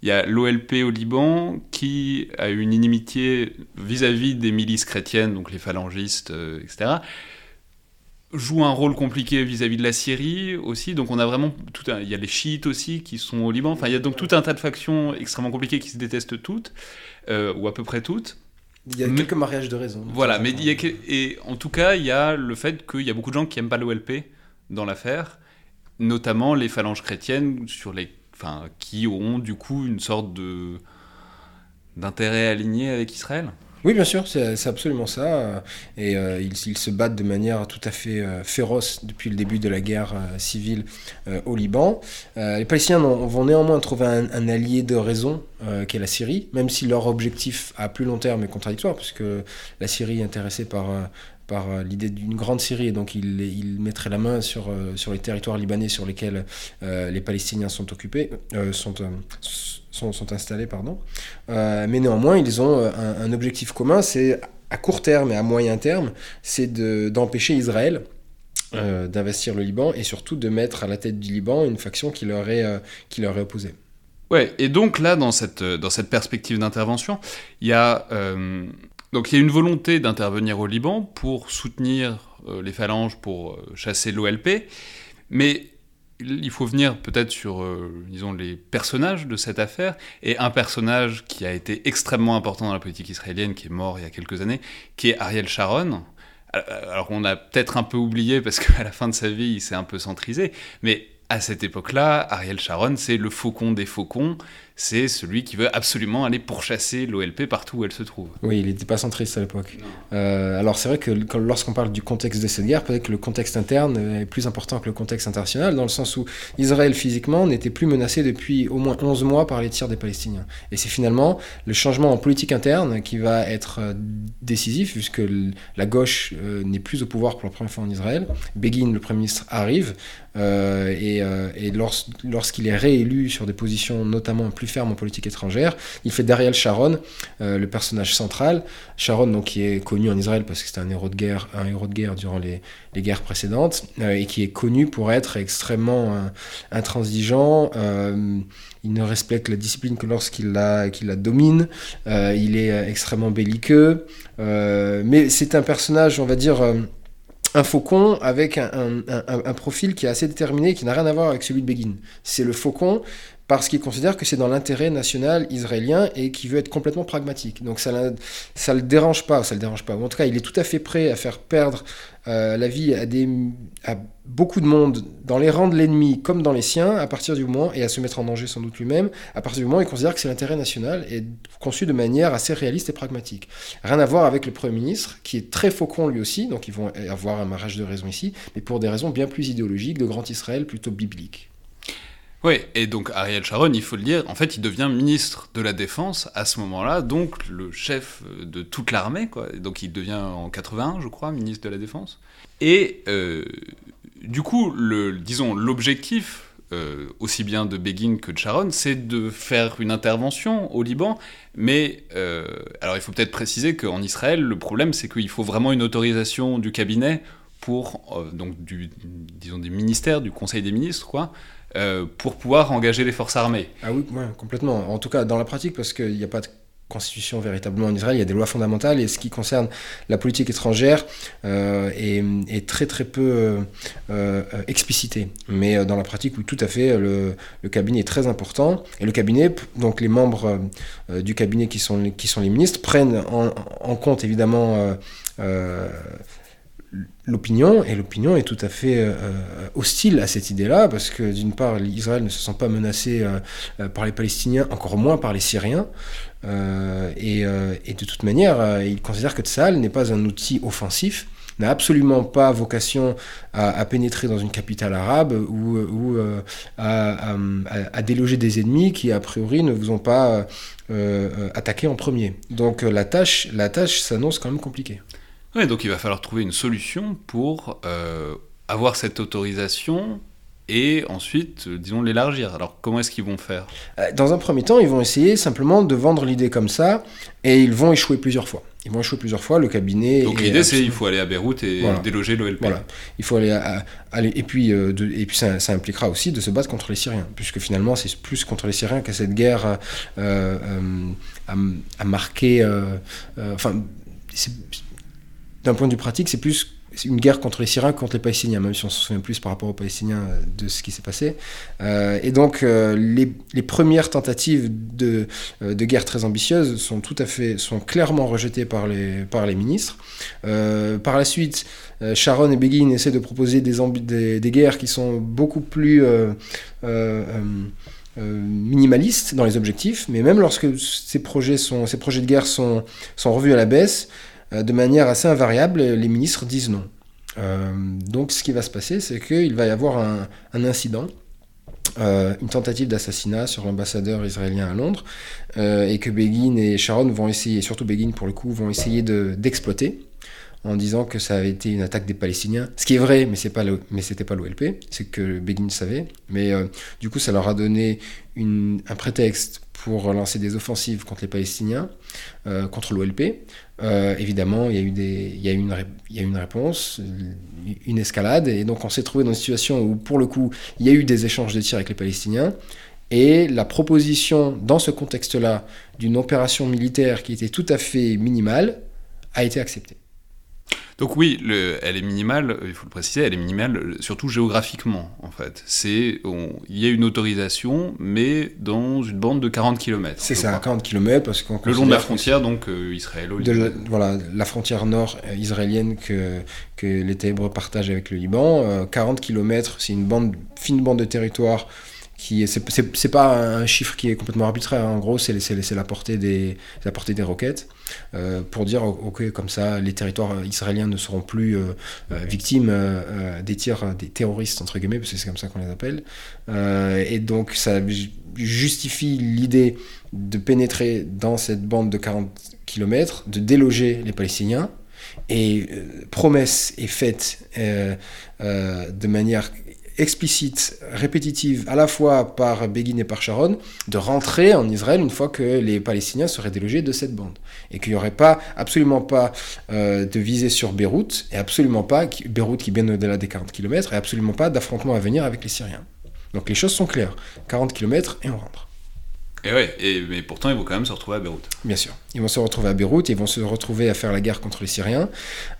il y a l'OLP au Liban qui a une inimitié vis-à-vis -vis des milices chrétiennes, donc les phalangistes, euh, etc. Joue un rôle compliqué vis-à-vis -vis de la Syrie aussi, donc on a vraiment tout un... Il y a les chiites aussi qui sont au Liban, enfin il y a donc tout un tas de factions extrêmement compliquées qui se détestent toutes, euh, ou à peu près toutes. Il y a quelques mariages de raison. Voilà, mais il y a et en tout cas, il y a le fait qu'il y a beaucoup de gens qui n'aiment pas l'OLP dans l'affaire, notamment les phalanges chrétiennes sur les qui ont du coup une sorte de d'intérêt aligné avec Israël? Oui, bien sûr, c'est absolument ça. Et euh, ils, se battent de manière tout à fait euh, féroce depuis le début de la guerre euh, civile au Liban. Les Palestiniens vont néanmoins trouver un, un allié de raison, qui est la Syrie, même si leur objectif à plus long terme est contradictoire, puisque la Syrie est intéressée par par l'idée d'une grande Syrie, et donc il, il, mettrait la main sur, euh, sur les territoires libanais sur lesquels euh, les Palestiniens sont occupés, euh, sont, sont, installés, pardon. mais néanmoins, ils ont un, objectif commun, c'est à court terme et à moyen terme, c'est d'empêcher Israël d'investir le Liban et surtout de mettre à la tête du Liban une faction qui leur est, qui leur est opposée. Ouais, et donc là, dans cette, dans cette perspective d'intervention, il y a euh, donc il y a une volonté d'intervenir au Liban pour soutenir euh, les phalanges, pour euh, chasser l'OLP, mais il faut venir peut-être sur, euh, disons, les personnages de cette affaire, et un personnage qui a été extrêmement important dans la politique israélienne, qui est mort il y a quelques années, qui est Ariel Sharon. Alors on a peut-être un peu oublié parce qu'à la fin de sa vie, il s'est un peu centrisé, mais à cette époque-là, Ariel Sharon, c'est le faucon des faucons, c'est celui qui veut absolument aller pourchasser l'OLP partout où elle se trouve. Oui, il n'était pas centriste à l'époque. Euh, alors c'est vrai que lorsqu'on parle du contexte de cette guerre, peut-être que le contexte interne est plus important que le contexte international, dans le sens où Israël physiquement n'était plus menacé depuis au moins 11 mois par les tirs des Palestiniens. Et c'est finalement le changement en politique interne qui va être euh, décisif, puisque la gauche euh, n'est plus au pouvoir pour la première fois en Israël. Begin, le Premier ministre, arrive, euh, et, euh, lorsqu'il est réélu sur des positions notamment plus fermes en politique étrangère, il fait d'Ariel Sharon euh, le personnage central. Sharon, donc, qui est connu en Israël parce que c'était un héros de guerre, un héros de guerre durant les, guerres précédentes, et qui est connu pour être extrêmement intransigeant. il ne respecte la discipline que lorsqu'il la, domine. il est extrêmement belliqueux. mais c'est un personnage, on va dire un faucon avec un, profil qui est assez déterminé, qui n'a rien à voir avec celui de Begin. C'est le faucon parce qu'il considère que c'est dans l'intérêt national israélien et qui veut être complètement pragmatique. Donc ça ne le dérange pas, ça le dérange pas. En tout cas, il est tout à fait prêt à faire perdre euh, la vie à, beaucoup de monde dans les rangs de l'ennemi comme dans les siens à partir du moment, et à se mettre en danger sans doute lui-même, à partir du moment où il considère que c'est l'intérêt national et conçu de manière assez réaliste et pragmatique. Rien à voir avec le Premier ministre, qui est très faucon lui aussi, donc ils vont avoir un mariage de raisons ici, mais pour des raisons bien plus idéologiques, de grand Israël plutôt biblique. Oui, et donc Ariel Sharon, il faut le dire, en fait, il devient ministre de la Défense à ce moment-là, donc le chef de toute l'armée, quoi. Donc il devient en 81, je crois, ministre de la Défense. Et euh, du coup, disons, l'objectif, euh, aussi bien de Begin que de Sharon, c'est de faire une intervention au Liban. Mais euh, alors, il faut peut-être préciser qu'en Israël, le problème, c'est qu'il faut vraiment une autorisation du cabinet pour, donc, disons, des ministères, du Conseil des ministres, quoi, euh, pour pouvoir engager les forces armées. Ah oui, complètement. En tout cas, dans la pratique, parce qu'il n'y a pas de constitution véritablement en Israël, il y a des lois fondamentales, et ce qui concerne la politique étrangère euh, est, très très peu euh, explicité. Mais dans la pratique, oui, tout à fait, le, cabinet est très important, et le cabinet, donc les membres du cabinet qui sont, qui sont les ministres, prennent en, en compte évidemment l'opinion, et l'opinion est tout à fait euh, euh, hostile à cette idée-là, parce que d'une part, Israël ne se sent pas menacé euh, par les Palestiniens, encore moins par les Syriens, et, de toute manière, il considère que Tsahal n'est pas un outil offensif, n'a absolument pas vocation à, pénétrer dans une capitale arabe ou, à, déloger des ennemis qui, a priori, ne vous ont pas attaqué en premier. Donc la tâche, la tâche s'annonce quand même compliquée. Oui, donc il va falloir trouver une solution pour euh, avoir cette autorisation et ensuite, euh, disons, l'élargir. Alors comment est-ce qu'ils vont faire? Euh, Dans un premier temps, ils vont essayer simplement de vendre l'idée comme ça et ils vont échouer plusieurs fois. Ils vont échouer plusieurs fois, le cabinet... Donc l'idée c'est il faut aller à Beyrouth et déloger l'OLP. Voilà, il faut aller, aller et puis, et puis ça, impliquera aussi de se battre contre les Syriens, puisque finalement c'est plus contre les Syriens que cette guerre a, marqué... enfin, d'un point de vue pratique, c'est plus une guerre contre les Syriens contre les Palestiniens, même si on se souvient plus par rapport aux Palestiniens euh, de ce qui s'est passé. Euh, et donc, euh, les, premières tentatives de, de, guerre très ambitieuses sont tout à fait, sont clairement rejetées par les, par les ministres. par la suite, Sharon et Begin essaient de proposer des, des, guerres qui sont beaucoup plus minimalistes dans les objectifs, mais même lorsque ces projets, sont, ces projets de guerre sont, sont revus à la baisse, de manière assez invariable, les ministres disent non. Euh, donc ce qui va se passer, c'est qu'il va y avoir un, incident, euh, une tentative d'assassinat sur l'ambassadeur israélien à Londres, et que Begin et Sharon vont essayer, surtout Begin pour le coup, vont essayer d'exploiter en disant que ça avait été une attaque des Palestiniens. Ce qui est vrai, mais ce n'était pas l'OLP, c'est que Begin savait. Mais du coup, ça leur a donné un prétexte pour lancer des offensives contre les Palestiniens, contre l'OLP. Euh, évidemment, il y, a eu des, il, y a une, il y a une réponse, une escalade, et donc on s'est trouvé dans une situation où, pour le coup, il y a eu des échanges de tirs avec les Palestiniens, et la proposition, dans ce contexte-là, d'une opération militaire qui était tout à fait minimale, a été acceptée. Donc oui, elle est minimale, euh, il faut le préciser, elle est minimale euh, surtout géographiquement en fait. C'est il y a une autorisation, mais dans une bande de 40 km. C'est ça, 40 km parce qu'on le long de la frontière donc euh, israélo. voilà, la frontière nord israélienne que que l'État hébreu partage avec le Liban, 40 km, c'est une bande fine bande de territoire qui c'est pas un chiffre qui est complètement arbitraire. En gros, c'est la portée des la portée des roquettes euh, pour dire ok comme ça les territoires israéliens ne seront plus euh, euh, victimes des tirs des terroristes entre guillemets parce que c'est comme ça qu'on les appelle. et donc ça justifie l'idée de pénétrer dans cette bande de 40 km, de déloger les Palestiniens. Et promesse est faite de manière explicite, répétitive, à la fois par Begin et par Sharon, de rentrer en Israël une fois que les Palestiniens seraient délogés de cette bande. Et qu'il n'y aurait pas, absolument pas euh, de visée sur Beyrouth, et absolument pas, Beyrouth qui bien au-delà des 40 km, et absolument pas d'affrontement à venir avec les Syriens. Donc les choses sont claires. 40 km et on rentre. Et ouais, et, mais pourtant ils vont quand même se retrouver à Beyrouth. Bien sûr. Ils vont se retrouver à Beyrouth, ils vont se retrouver à faire la guerre contre les Syriens,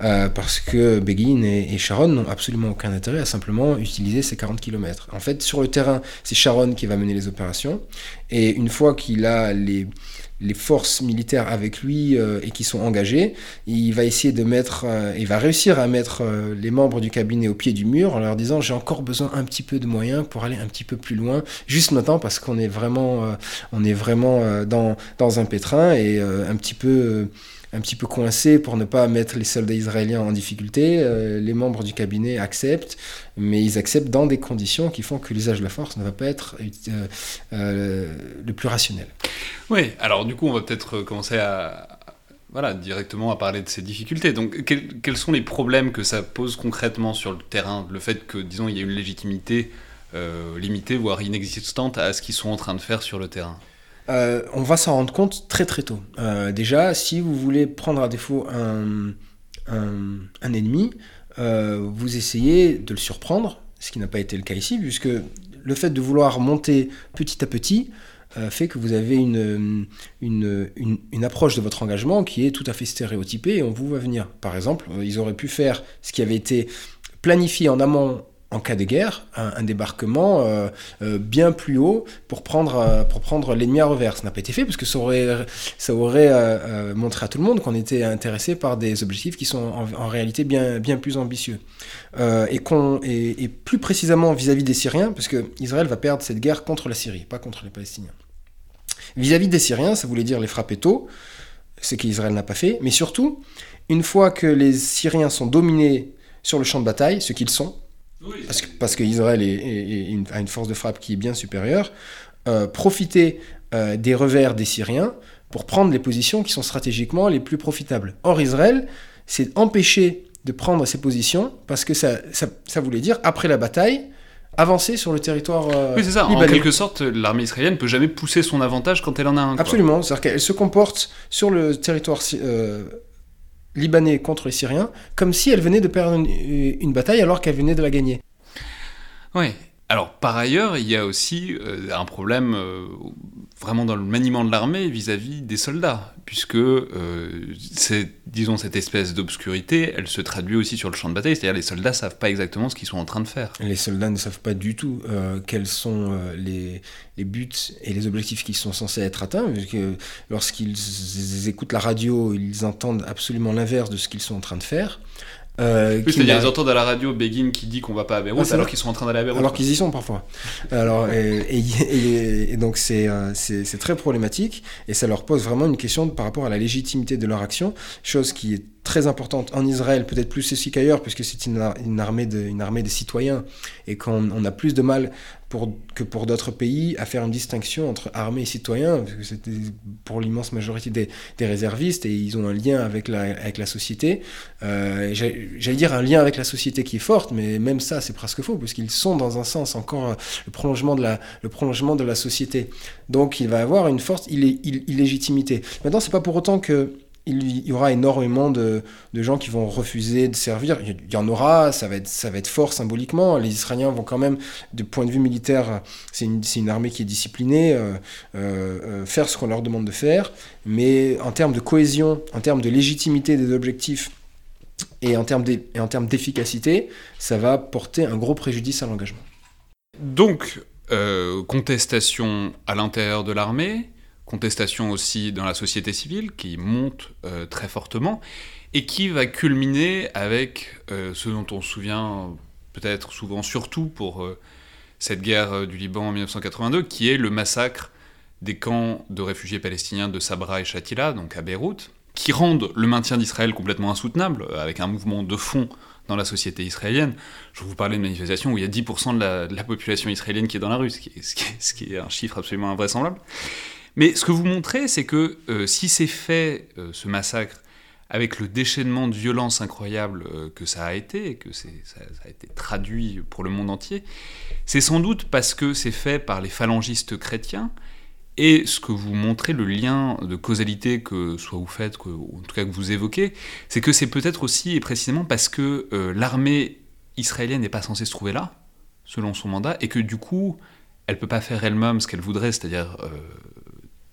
euh, parce que Begin et, Sharon n'ont absolument aucun intérêt à simplement utiliser ces 40 km. En fait, sur le terrain, c'est Sharon qui va mener les opérations, et une fois qu'il a les les forces militaires avec lui euh, et qui sont engagées, il va essayer de mettre, euh, il va réussir à mettre euh, les membres du cabinet au pied du mur en leur disant j'ai encore besoin un petit peu de moyens pour aller un petit peu plus loin, juste maintenant parce qu'on est vraiment, on est vraiment dans, dans un pétrin et un petit peu un petit peu coincé pour ne pas mettre les soldats israéliens en difficulté. Euh, les membres du cabinet acceptent, mais ils acceptent dans des conditions qui font que l'usage de la force ne va pas être euh, euh, le plus rationnel. Oui, alors du coup, on va peut-être commencer à, voilà, directement à parler de ces difficultés. Donc, quels, sont les problèmes que ça pose concrètement sur le terrain? Le fait que, disons, il y a une légitimité limitée, voire inexistante à ce qu'ils sont en train de faire sur le terrain? Euh, on va s'en rendre compte très très tôt. Euh, déjà, si vous voulez prendre à défaut un, ennemi, euh, vous essayez de le surprendre, ce qui n'a pas été le cas ici, puisque le fait de vouloir monter petit à petit fait que vous avez une, une, une, approche de votre engagement qui est tout à fait stéréotypée et on vous va venir. Par exemple, ils auraient pu faire ce qui avait été planifié en amont en cas de guerre, un, débarquement euh, euh, bien plus haut pour prendre, euh, prendre l'ennemi à revers. Ça n'a pas été fait parce que ça aurait, ça aurait montré à tout le monde qu'on était intéressé par des objectifs qui sont en, réalité bien, bien plus ambitieux. et, qu'on, et, plus précisément vis-à-vis des Syriens, parce que Israël va perdre cette guerre contre la Syrie, pas contre les Palestiniens. Vis-à-vis des Syriens, ça voulait dire les frapper tôt, ce qu'Israël n'a pas fait, mais surtout, une fois que les Syriens sont dominés sur le champ de bataille, ce qu'ils sont, parce, que, parce a une force de frappe qui est bien supérieure, euh, profiter euh, des revers des Syriens pour prendre les positions qui sont stratégiquement les plus profitables. Or, Israël s'est empêché de prendre ces positions parce que ça, ça, voulait dire, après la bataille, avancer sur le territoire euh, Oui, c'est ça. En quelque sorte, l'armée israélienne ne peut jamais pousser son avantage quand elle en a un. Absolument. C'est-à-dire qu'elle se comporte sur le territoire libanais contre les Syriens, comme si elle venait de perdre une, bataille alors qu'elle venait de la gagner. Oui. Alors par ailleurs, il y a aussi euh, un problème euh, vraiment dans le maniement de l'armée vis-à-vis des soldats, puisque euh, disons cette espèce d'obscurité, elle se traduit aussi sur le champ de bataille, c'est-à-dire les soldats savent pas exactement ce qu'ils sont en train de faire. Les soldats ne savent pas du tout quels sont les, les, buts et les objectifs qui sont censés être atteints, puisque lorsqu'ils écoutent la radio, ils entendent absolument l'inverse de ce qu'ils sont en train de faire. Euh, oui, c'est-à-dire ils entendent à la radio Begin qui dit qu'on va pas à Beyrouth alors qu'ils sont en train d'aller à Beyrouth. Alors qu'ils y sont parfois. Alors, et, donc euh, c'est, c'est, très problématique et ça leur pose vraiment une question par rapport à la légitimité de leur action, chose qui est très importante en Israël, peut-être plus ici qu'ailleurs, puisque c'est une, armée de, armée de citoyens, et qu'on on a plus de mal que pour d'autres pays à faire une distinction entre armée et citoyens, parce que c'était pour l'immense majorité des, des, réservistes, et ils ont un lien avec la, avec la société. Euh, J'allais dire un lien avec la société qui est forte, mais même ça, c'est presque faux, parce qu'ils sont dans un sens encore le prolongement de la, le prolongement de la société. Donc il va avoir une forte illégitimité. Maintenant, c'est pas pour autant que il y aura énormément de, gens qui vont refuser de servir. Il y en aura, ça va être, ça va être fort symboliquement. Les Israéliens vont quand même, de point de vue militaire, c'est une, une, armée qui est disciplinée, euh, euh, euh, faire ce qu'on leur demande de faire. Mais en termes de cohésion, en termes de légitimité des objectifs et en termes d'efficacité, ça va porter un gros préjudice à l'engagement. Donc, contestation à l'intérieur de l'armée, contestation aussi dans la société civile qui monte euh, très fortement et qui va culminer avec euh, ce dont on se souvient peut-être souvent surtout pour euh, cette guerre du Liban en 1982, qui est le massacre des camps de réfugiés palestiniens de Sabra et Shatila, donc à Beyrouth, qui rendent le maintien d'Israël complètement insoutenable, avec un mouvement de fond dans la société israélienne. Je vous parlais de manifestations où il y a 10% de la, population israélienne qui est dans la rue, ce qui est, un chiffre absolument invraisemblable. Mais ce que vous montrez, c'est que euh, si c'est fait, euh, ce massacre, avec le déchaînement de violence incroyable euh, que ça a été, et que ça, a été traduit pour le monde entier, c'est sans doute parce que c'est fait par les phalangistes chrétiens, et ce que vous montrez, le lien de causalité que soit vous faites, que, en tout cas que vous évoquez, c'est que c'est peut-être aussi et précisément parce que l'armée israélienne n'est pas censée se trouver là, selon son mandat, et que du coup, elle ne peut pas faire elle-même ce qu'elle voudrait, c'est-à-dire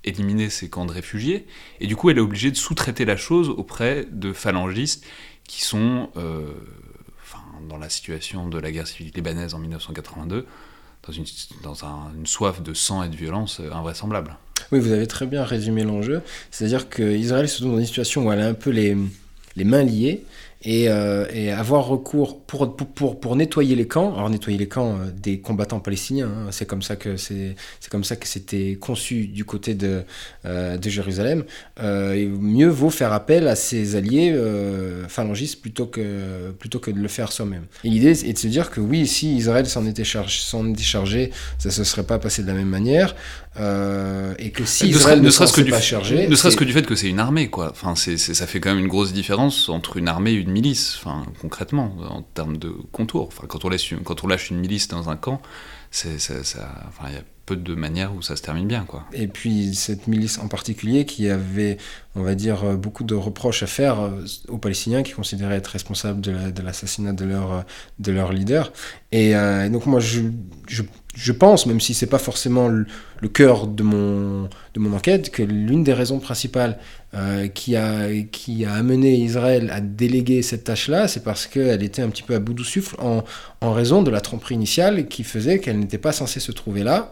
éliminer ces camps de réfugiés, et du coup, elle est obligée de sous-traiter la chose auprès de phalangistes qui sont, euh, dans la situation de la guerre civile libanaise en 1982, dans, une, dans une soif de sang et de violence euh, invraisemblable. Oui, vous avez très bien résumé l'enjeu. C'est-à-dire qu'Israël se trouve dans une situation où elle a un peu les, les mains liées euh, et, avoir recours pour, pour, pour, nettoyer les camps, alors nettoyer les camps euh, des combattants palestiniens, hein, c'est comme ça que c'est comme ça que c'était conçu du côté de, euh, de Jérusalem. mieux vaut faire appel à ses alliés phalangistes plutôt que plutôt que de le faire soi-même. L'idée est de se dire que oui, si Israël s'en était chargé, était chargé, ça se serait pas passé de la même manière. Et que si Israël ne, serait-ce que pas chargé, ne serait-ce que du fait que c'est une armée, quoi. Enfin, c'est ça fait quand même une grosse différence entre une armée et une milice, enfin, concrètement, en termes de contour. Enfin, quand, on laisse quand on lâche une milice dans un camp, c'est, ça, enfin, il y a peu de manières où ça se termine bien. Quoi. Et puis cette milice en particulier qui avait, on va dire, beaucoup de reproches à faire euh, aux Palestiniens qui considéraient être responsables de, l'assassinat de leur, de leur leader. Et euh, donc moi, je, je je pense, même si c'est pas forcément le, cœur de mon, de mon enquête, que l'une des raisons principales euh, qui, a, qui a amené Israël à déléguer cette tâche-là, c'est parce qu'elle était un petit peu à bout de souffle en, en raison de la tromperie initiale qui faisait qu'elle n'était pas censée se trouver là.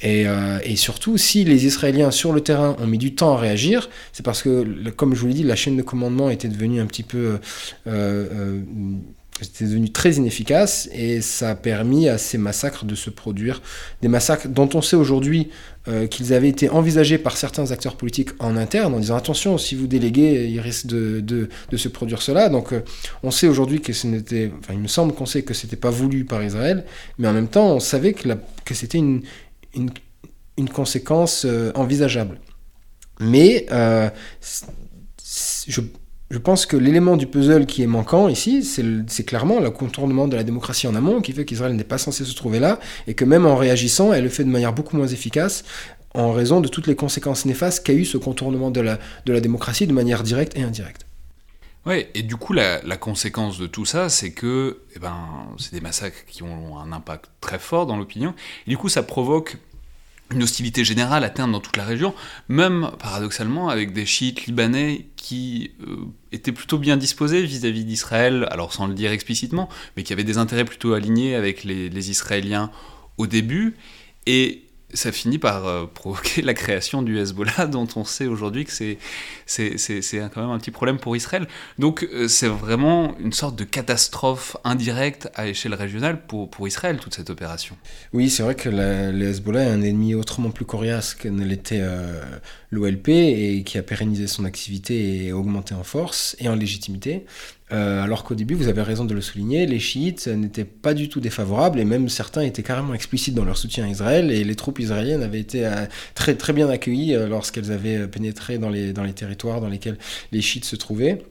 Et, euh, et, surtout, si les Israéliens sur le terrain ont mis du temps à réagir, c'est parce que, comme je vous l'ai dit, la chaîne de commandement était devenue un petit peu euh, c'était devenu très inefficace et ça a permis à ces massacres de se produire. Des massacres dont on sait aujourd'hui euh, qu'ils avaient été envisagés par certains acteurs politiques en interne en disant attention, si vous déléguez, il risque de, de, de se produire cela. Donc euh, on sait aujourd'hui que ce n'était, enfin il me semble qu'on sait que ce n'était pas voulu par Israël, mais en même temps on savait que, la, que c'était une, une, une, conséquence euh, envisageable. Mais je je pense que l'élément du puzzle qui est manquant ici, c'est clairement le contournement de la démocratie en amont qui fait qu'Israël n'est pas censé se trouver là et que même en réagissant, elle le fait de manière beaucoup moins efficace en raison de toutes les conséquences néfastes qu'a eu ce contournement de la, démocratie de manière directe et indirecte. Ouais, et du coup, la, conséquence de tout ça, c'est que eh ben, c'est des massacres qui ont un impact très fort dans l'opinion. Du coup, ça provoque une hostilité générale terme dans toute la région, même paradoxalement avec des chiites libanais qui euh, étaient plutôt bien disposés vis-à-vis d'Israël, alors sans le dire explicitement, mais qui avaient des intérêts plutôt alignés avec les, les Israéliens au début, et ça finit par euh, provoquer la création du Hezbollah, dont on sait aujourd'hui que c'est, quand même un petit problème pour Israël. Donc euh, c'est vraiment une sorte de catastrophe indirecte à échelle régionale pour, pour Israël, toute cette opération. Oui, c'est vrai que le Hezbollah est un ennemi autrement plus coriace que ne l'était euh, l'OLP et qui a pérennisé son activité et augmenté en force et en légitimité. Euh, alors qu'au début, vous avez raison de le souligner, les chiites n'étaient pas du tout défavorables et même certains étaient carrément explicites dans leur soutien à Israël et les troupes israéliennes avaient été euh, très, très bien accueillies euh, lorsqu'elles avaient pénétré dans les, dans les territoires dans lesquels les chiites se trouvaient.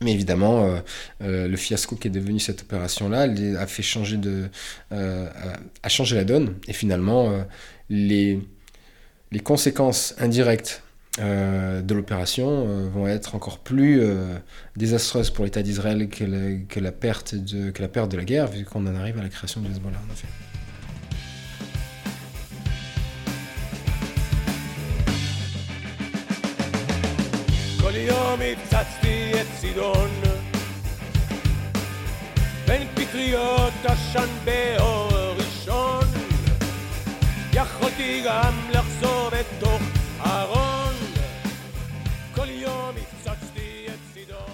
Mais évidemment, le fiasco qui est devenu cette opération-là a fait changer de, changé la donne. Et finalement, les, les conséquences indirectes euh, de l'opération euh, vont être encore plus euh, désastreuses pour l'État d'Israël que, la perte de, que la perte de la guerre, vu qu'on en arrive à la création du Hezbollah, en effet. יכולתי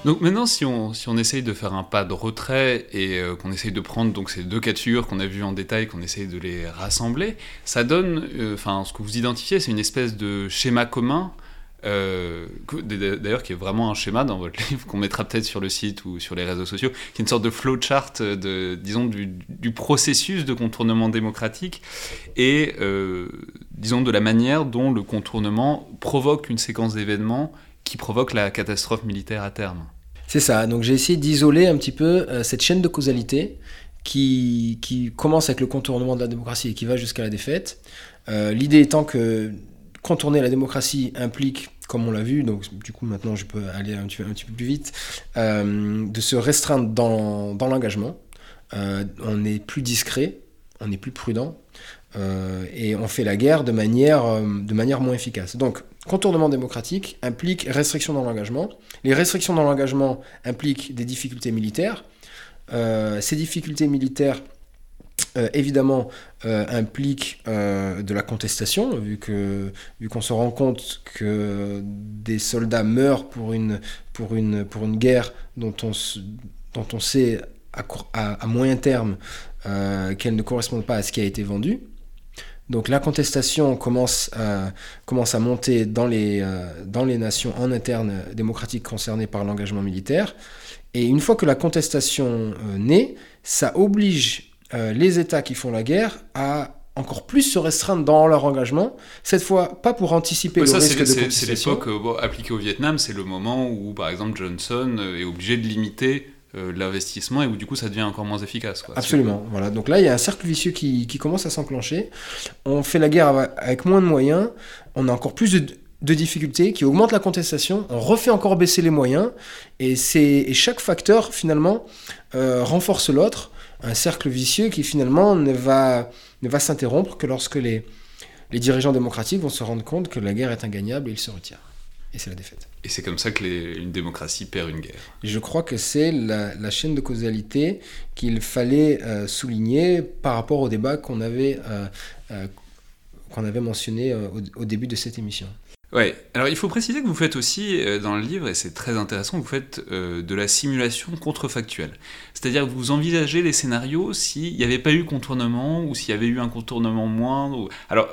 Donc maintenant, si on, si on essaye de faire un pas de retrait et euh, qu'on essaye de prendre donc ces deux figure qu'on a vus en détail, qu'on essaye de les rassembler, ça donne, euh, enfin, ce que vous identifiez, c'est une espèce de schéma commun. euh, D'ailleurs, qui est vraiment un schéma dans votre livre qu'on mettra peut-être sur le site ou sur les réseaux sociaux, qui est une sorte de flowchart de, disons, du, du processus de contournement démocratique et, disons, de la manière dont le contournement provoque une séquence d'événements qui provoque la catastrophe militaire à terme. C'est ça, donc j'ai essayé d'isoler un petit peu euh, cette chaîne de causalité qui, qui commence avec le contournement de la démocratie et qui va jusqu'à la défaite. Euh, L'idée étant que contourner la démocratie implique, comme on l'a vu, donc du coup maintenant je peux aller un petit, peu- plus vite, euh, de se restreindre dans, dans l'engagement. On est plus discret, on est plus prudent, euh, et on fait la guerre de manière, euh, de manière moins efficace. Donc, contournement démocratique implique restriction dans l'engagement. Les restrictions dans l'engagement impliquent des difficultés militaires. Euh, ces difficultés militaires, évidemment, impliquent de la contestation, vu qu'on se rend compte que des soldats meurent pour une, guerre dont on, sait à moyen terme euh, qu'elle ne correspond pas à ce qui a été vendu. Donc la contestation commence à, commence à monter dans les, euh, dans les nations en interne démocratiques concernées par l'engagement militaire. Et une fois que la contestation euh, naît, ça oblige euh, les États qui font la guerre à encore plus se restreindre dans leur engagement, cette fois pas pour anticiper le ça, risque c'est de c'est- c'est contestation. l'époque euh, bon, appliquée au Vietnam, c'est le moment où, par exemple, Johnson euh, est obligé de limiter euh, l'investissement et où, du coup, ça devient encore moins efficace. Quoi. Absolument. Voilà. Donc là, il y a un cercle vicieux qui, qui commence à s'enclencher. On fait la guerre avec moins de moyens. On a encore plus de, de difficultés qui augmentent la contestation. On refait encore baisser les moyens. Et, et chaque facteur, finalement, euh, renforce l'autre. Un cercle vicieux qui, finalement, ne va, ne va s'interrompre que lorsque les, les dirigeants démocratiques vont se rendre compte que la guerre est ingagnable et ils se retirent. Et c'est la défaite. Et c'est comme ça que les- une démocratie perd une guerre. Je crois que c'est la, la chaîne de causalité qu'il fallait euh, souligner par rapport au débat qu'on avait, euh, euh, qu'on avait mentionné au, au début de cette émission. Ouais, alors il faut préciser que vous faites aussi dans le livre, et c'est très intéressant, vous faites de la simulation contrefactuelle. C'est-à-dire que vous envisagez les scénarios s'il n'y avait pas eu contournement ou s'il y avait eu un contournement moindre. ou- Alors,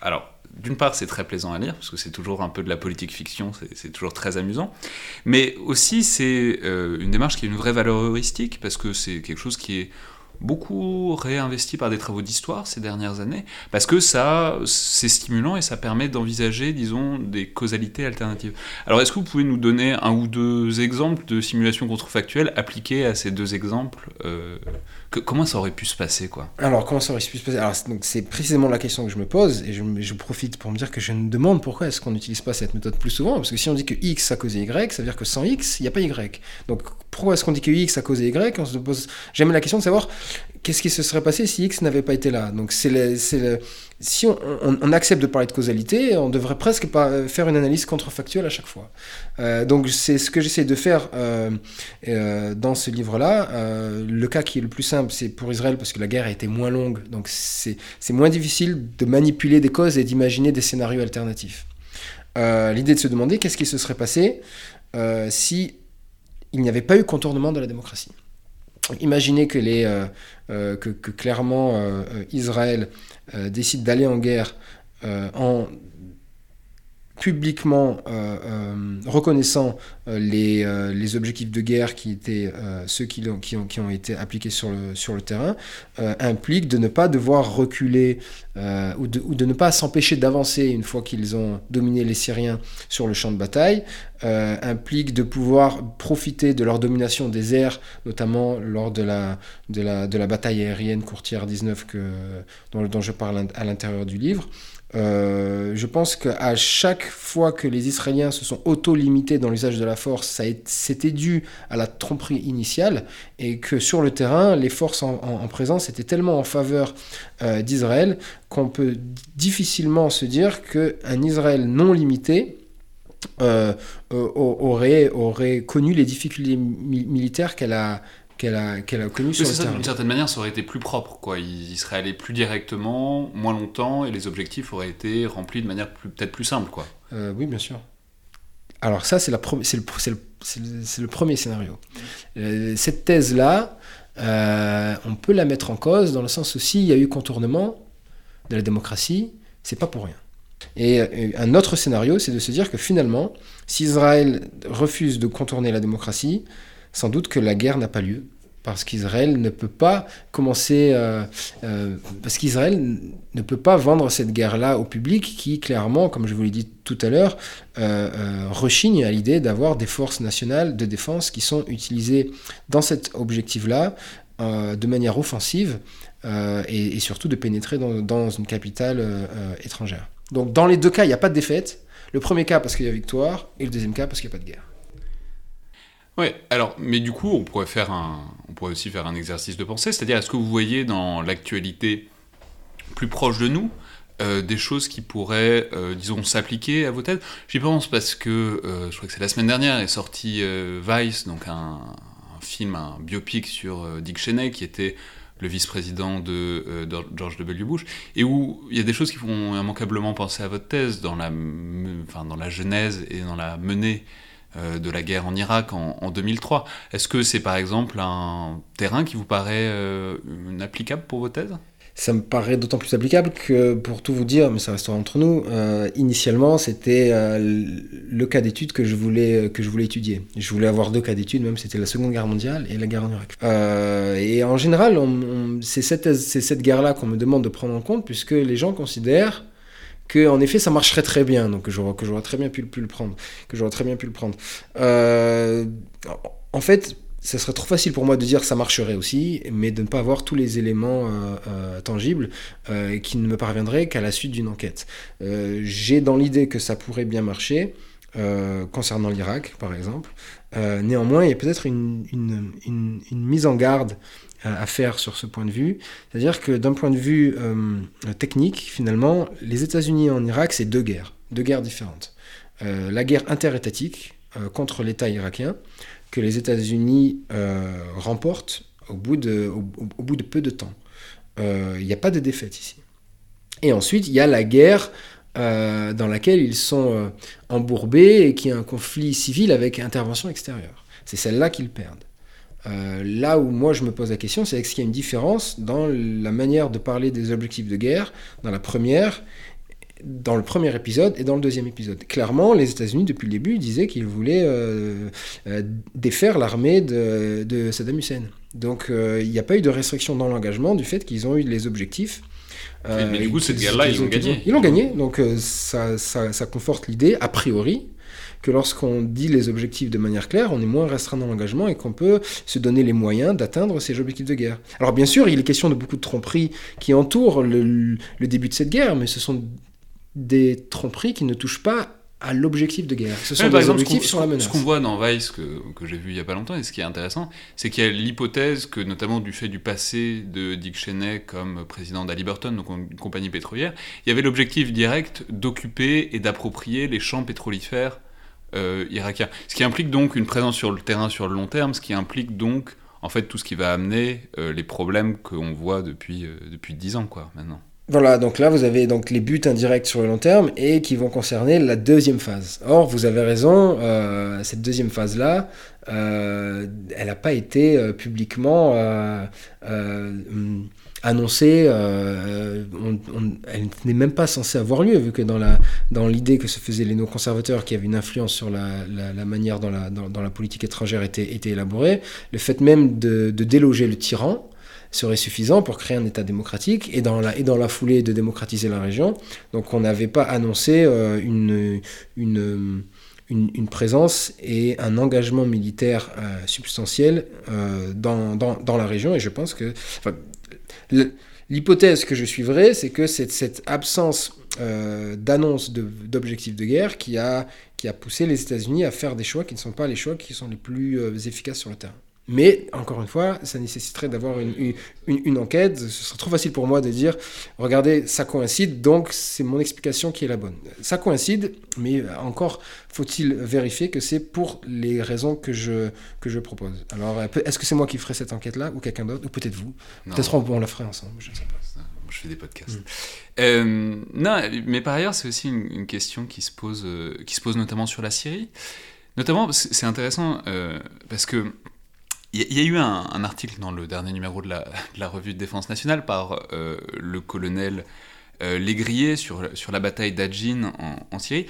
alors d'une part, c'est très plaisant à lire, parce que c'est toujours un peu de la politique fiction, c'est- toujours très amusant. Mais aussi, c'est euh, une démarche qui a une vraie valeur heuristique, parce que c'est quelque chose qui est beaucoup réinvesti par des travaux d'histoire ces dernières années, parce que ça, c'est stimulant et ça permet d'envisager, disons, des causalités alternatives. Alors, est-ce que vous pouvez nous donner un ou deux exemples de simulations contrefactuelles appliquées à ces deux exemples euh, Comment ça aurait pu se passer, quoi? Alors, comment ça aurait pu se passer? Alors, donc, c'est précisément la question que je me pose, et je, je profite pour me dire que je me demande pourquoi est-ce qu'on n'utilise pas cette méthode plus souvent, parce que si on dit que X a causé Y, ça veut dire que sans X, il n'y a pas Y. Donc, pourquoi est-ce qu'on dit que X a causé Y? On se pose jamais la question de savoir qu'est-ce qui se serait passé si X n'avait pas été là? Donc, si on, accepte de parler de causalité, on devrait presque pas faire une analyse contrefactuelle à chaque fois. Euh, donc, c'est ce que j'essaie de faire euh, euh, dans ce livre-là. Euh, le cas qui est le plus simple, c'est pour Israël, parce que la guerre a été moins longue, donc c'est moins difficile de manipuler des causes et d'imaginer des scénarios alternatifs. Euh, L'idée de se demander qu'est-ce qui se serait passé euh, si il n'y avait pas eu contournement de la démocratie? Imaginez que, les, euh, euh, que, clairement euh, Israël décide d'aller en guerre en publiquement euh, euh, reconnaissant euh, les, objectifs de guerre qui étaient ceux qui, qui, ont, qui ont été appliqués sur le, sur le terrain, implique de ne pas devoir reculer ou, de, ou de ne pas s'empêcher d'avancer une fois qu'ils ont dominé les Syriens sur le champ de bataille, implique de pouvoir profiter de leur domination des airs, notamment lors de la, de la, de la bataille aérienne courtière 19 que, dont, dont je parle à l'intérieur du livre. Euh, je pense qu'à chaque fois que les Israéliens se sont auto-limités dans l'usage de la force, c'était dû à la tromperie initiale et que sur le terrain, les forces en, en- en présence étaient tellement en faveur euh, d'Israël qu'on peut difficilement se dire qu'un Israël non limité euh, aurait, aurait connu les difficultés mi- militaires qu'elle a, qu'elle a, qu'elle a connues Oui, sur c'est le ça, d'une certaine manière, ça aurait été plus propre, quoi. Il, il serait allé plus directement, moins longtemps, et les objectifs auraient été remplis de manière peut-être plus simple, quoi. Euh, oui, bien sûr. Alors ça, c'est le, le, premier scénario. Euh, cette thèse-là, euh, on peut la mettre en cause dans le sens où s'il y a eu contournement de la démocratie, c'est pas pour rien. Et euh, un autre scénario, c'est de se dire que finalement, si Israël refuse de contourner la démocratie, sans doute que la guerre n'a pas lieu, parce qu'Israël ne peut pas commencer, euh, euh, parce qu'Israël ne peut pas vendre cette guerre-là au public qui, clairement, comme je vous l'ai dit tout à l'heure, rechigne à l'idée d'avoir des forces nationales de défense qui sont utilisées dans cet objectif-là de manière offensive et, surtout de pénétrer dans une capitale étrangère. Donc dans les deux cas, il n'y a pas de défaite. Le premier cas parce qu'il y a victoire, et le deuxième cas parce qu'il n'y a pas de guerre. Ouais, alors, mais du coup, on pourrait, faire un, on pourrait aussi faire un exercice de pensée, c'est-à-dire, est-ce que vous voyez dans l'actualité plus proche de nous euh, des choses qui pourraient, euh, disons, s'appliquer à vos têtes? J'y pense parce que, euh, je crois que c'est la semaine dernière, est sorti Vice, donc un, film, un biopic sur Dick Cheney, qui était le vice-président de, George W. Bush, et où il y a des choses qui font immanquablement penser à votre thèse dans la, enfin, dans la genèse et dans la menée de la guerre en Irak en, 2003. Est-ce que c'est par exemple un terrain qui vous paraît euh, applicable pour vos thèses? Ça me paraît d'autant plus applicable que, pour tout vous dire, mais ça restera entre nous, euh, initialement, c'était euh, le cas d'étude que, je voulais, que je voulais étudier. Je voulais avoir deux cas d'étude, même c'était la Seconde Guerre mondiale et la guerre en Irak. Euh, et en général, c'est cette guerre-là qu'on me demande de prendre en compte, puisque les gens considèrent que en effet ça marcherait très bien donc que j'aurais très bien pu, le prendre que j'aurais très bien pu le prendre en fait ce serait trop facile pour moi de dire ça marcherait aussi, mais de ne pas avoir tous les éléments euh, euh, tangibles euh, qui ne me parviendraient qu'à la suite d'une enquête. J'ai dans l'idée que ça pourrait bien marcher. Concernant l'Irak, par exemple. néanmoins, il y a peut-être une, mise en garde à faire sur ce point de vue. C'est-à-dire que d'un point de vue technique, finalement, les États-Unis en Irak, c'est deux guerres, deux guerres différentes. la guerre interétatique contre l'État irakien, que les États-Unis euh, remportent au bout, de, peu de temps. Euh, il n'y a pas de défaite ici. Et ensuite, il y a la guerre euh, dans laquelle ils sont embourbés et qui est un conflit civil avec intervention extérieure. C'est celle-là qu'ils perdent. là où moi je me pose la question, c'est est-ce qu'il y a une différence dans la manière de parler des objectifs de guerre dans la première dans le premier épisode et dans le deuxième épisode. Clairement, les États-Unis, depuis le début, disaient qu'ils voulaient euh, euh, défaire l'armée de, Saddam Hussein. Donc, euh, il n'y a pas eu de restriction dans l'engagement du fait qu'ils ont eu les objectifs. Mais du coup, cette guerre-là, ils l'ont gagné. Ils l'ont gagné, donc ça, ça, ça, conforte l'idée, a priori, que lorsqu'on dit les objectifs de manière claire, on est moins restreint dans l'engagement et qu'on peut se donner les moyens d'atteindre ces objectifs de guerre. Alors bien sûr, il est question de beaucoup de tromperies qui entourent le, le début de cette guerre, mais ce sont des tromperies qui ne touchent pas à l'objectif de guerre. Ce sont des objectifs sur la menace. Ce qu'on voit dans Vice, que, que j'ai vu il n'y a pas longtemps, et ce qui est intéressant, c'est qu'il y a l'hypothèse que, notamment du fait du passé de Dick Cheney comme président d'Aliburton, donc une compagnie pétrolière, il y avait l'objectif direct d'occuper et d'approprier les champs pétrolifères euh, irakiens. Ce qui implique donc une présence sur le terrain sur le long terme, ce qui implique donc en fait tout ce qui va amener euh, les problèmes qu'on voit depuis, euh, depuis 10 ans, quoi, maintenant. Voilà, donc là vous avez donc les buts indirects sur le long terme et qui vont concerner la deuxième phase. Or, vous avez raison, euh, cette deuxième phase-là, euh, elle n'a pas été euh, publiquement annoncée, elle n'est même pas censée avoir lieu, vu que dans, l'idée que se faisaient les néoconservateurs qui avaient une influence sur la, manière dont la, dans, la politique étrangère était, élaborée, le fait même de déloger le tyran, serait suffisant pour créer un État démocratique et dans la, et dans la foulée de démocratiser la région. Donc on n'avait pas annoncé euh, une, une, une, présence et un engagement militaire euh, substantiel euh, dans, dans, dans, la région et je pense que... L'hypothèse que je suivrai, c'est que c'est cette absence d'annonce d'objectifs de, guerre qui a, qui a poussé les États-Unis à faire des choix qui ne sont pas les choix qui sont les plus efficaces sur le terrain. Mais encore une fois, ça nécessiterait d'avoir une, une, enquête. Ce serait trop facile pour moi de dire, regardez, ça coïncide, donc c'est mon explication qui est la bonne. Ça coïncide, mais encore faut-il vérifier que c'est pour les raisons que je, que je propose. Alors, est-ce que c'est moi qui ferai cette enquête-là, ou quelqu'un d'autre, ou peut-être vous? Peut-être on, la ferait ensemble, je ne sais pas. je fais des podcasts. Mm. non, mais par ailleurs, c'est aussi une, question qui se, pose, qui se pose notamment sur la Syrie. Notamment, c'est intéressant parce que il y, a eu un, article dans le dernier numéro de la, revue de défense nationale par le colonel Légrier sur, sur la bataille d'Adjin en, Syrie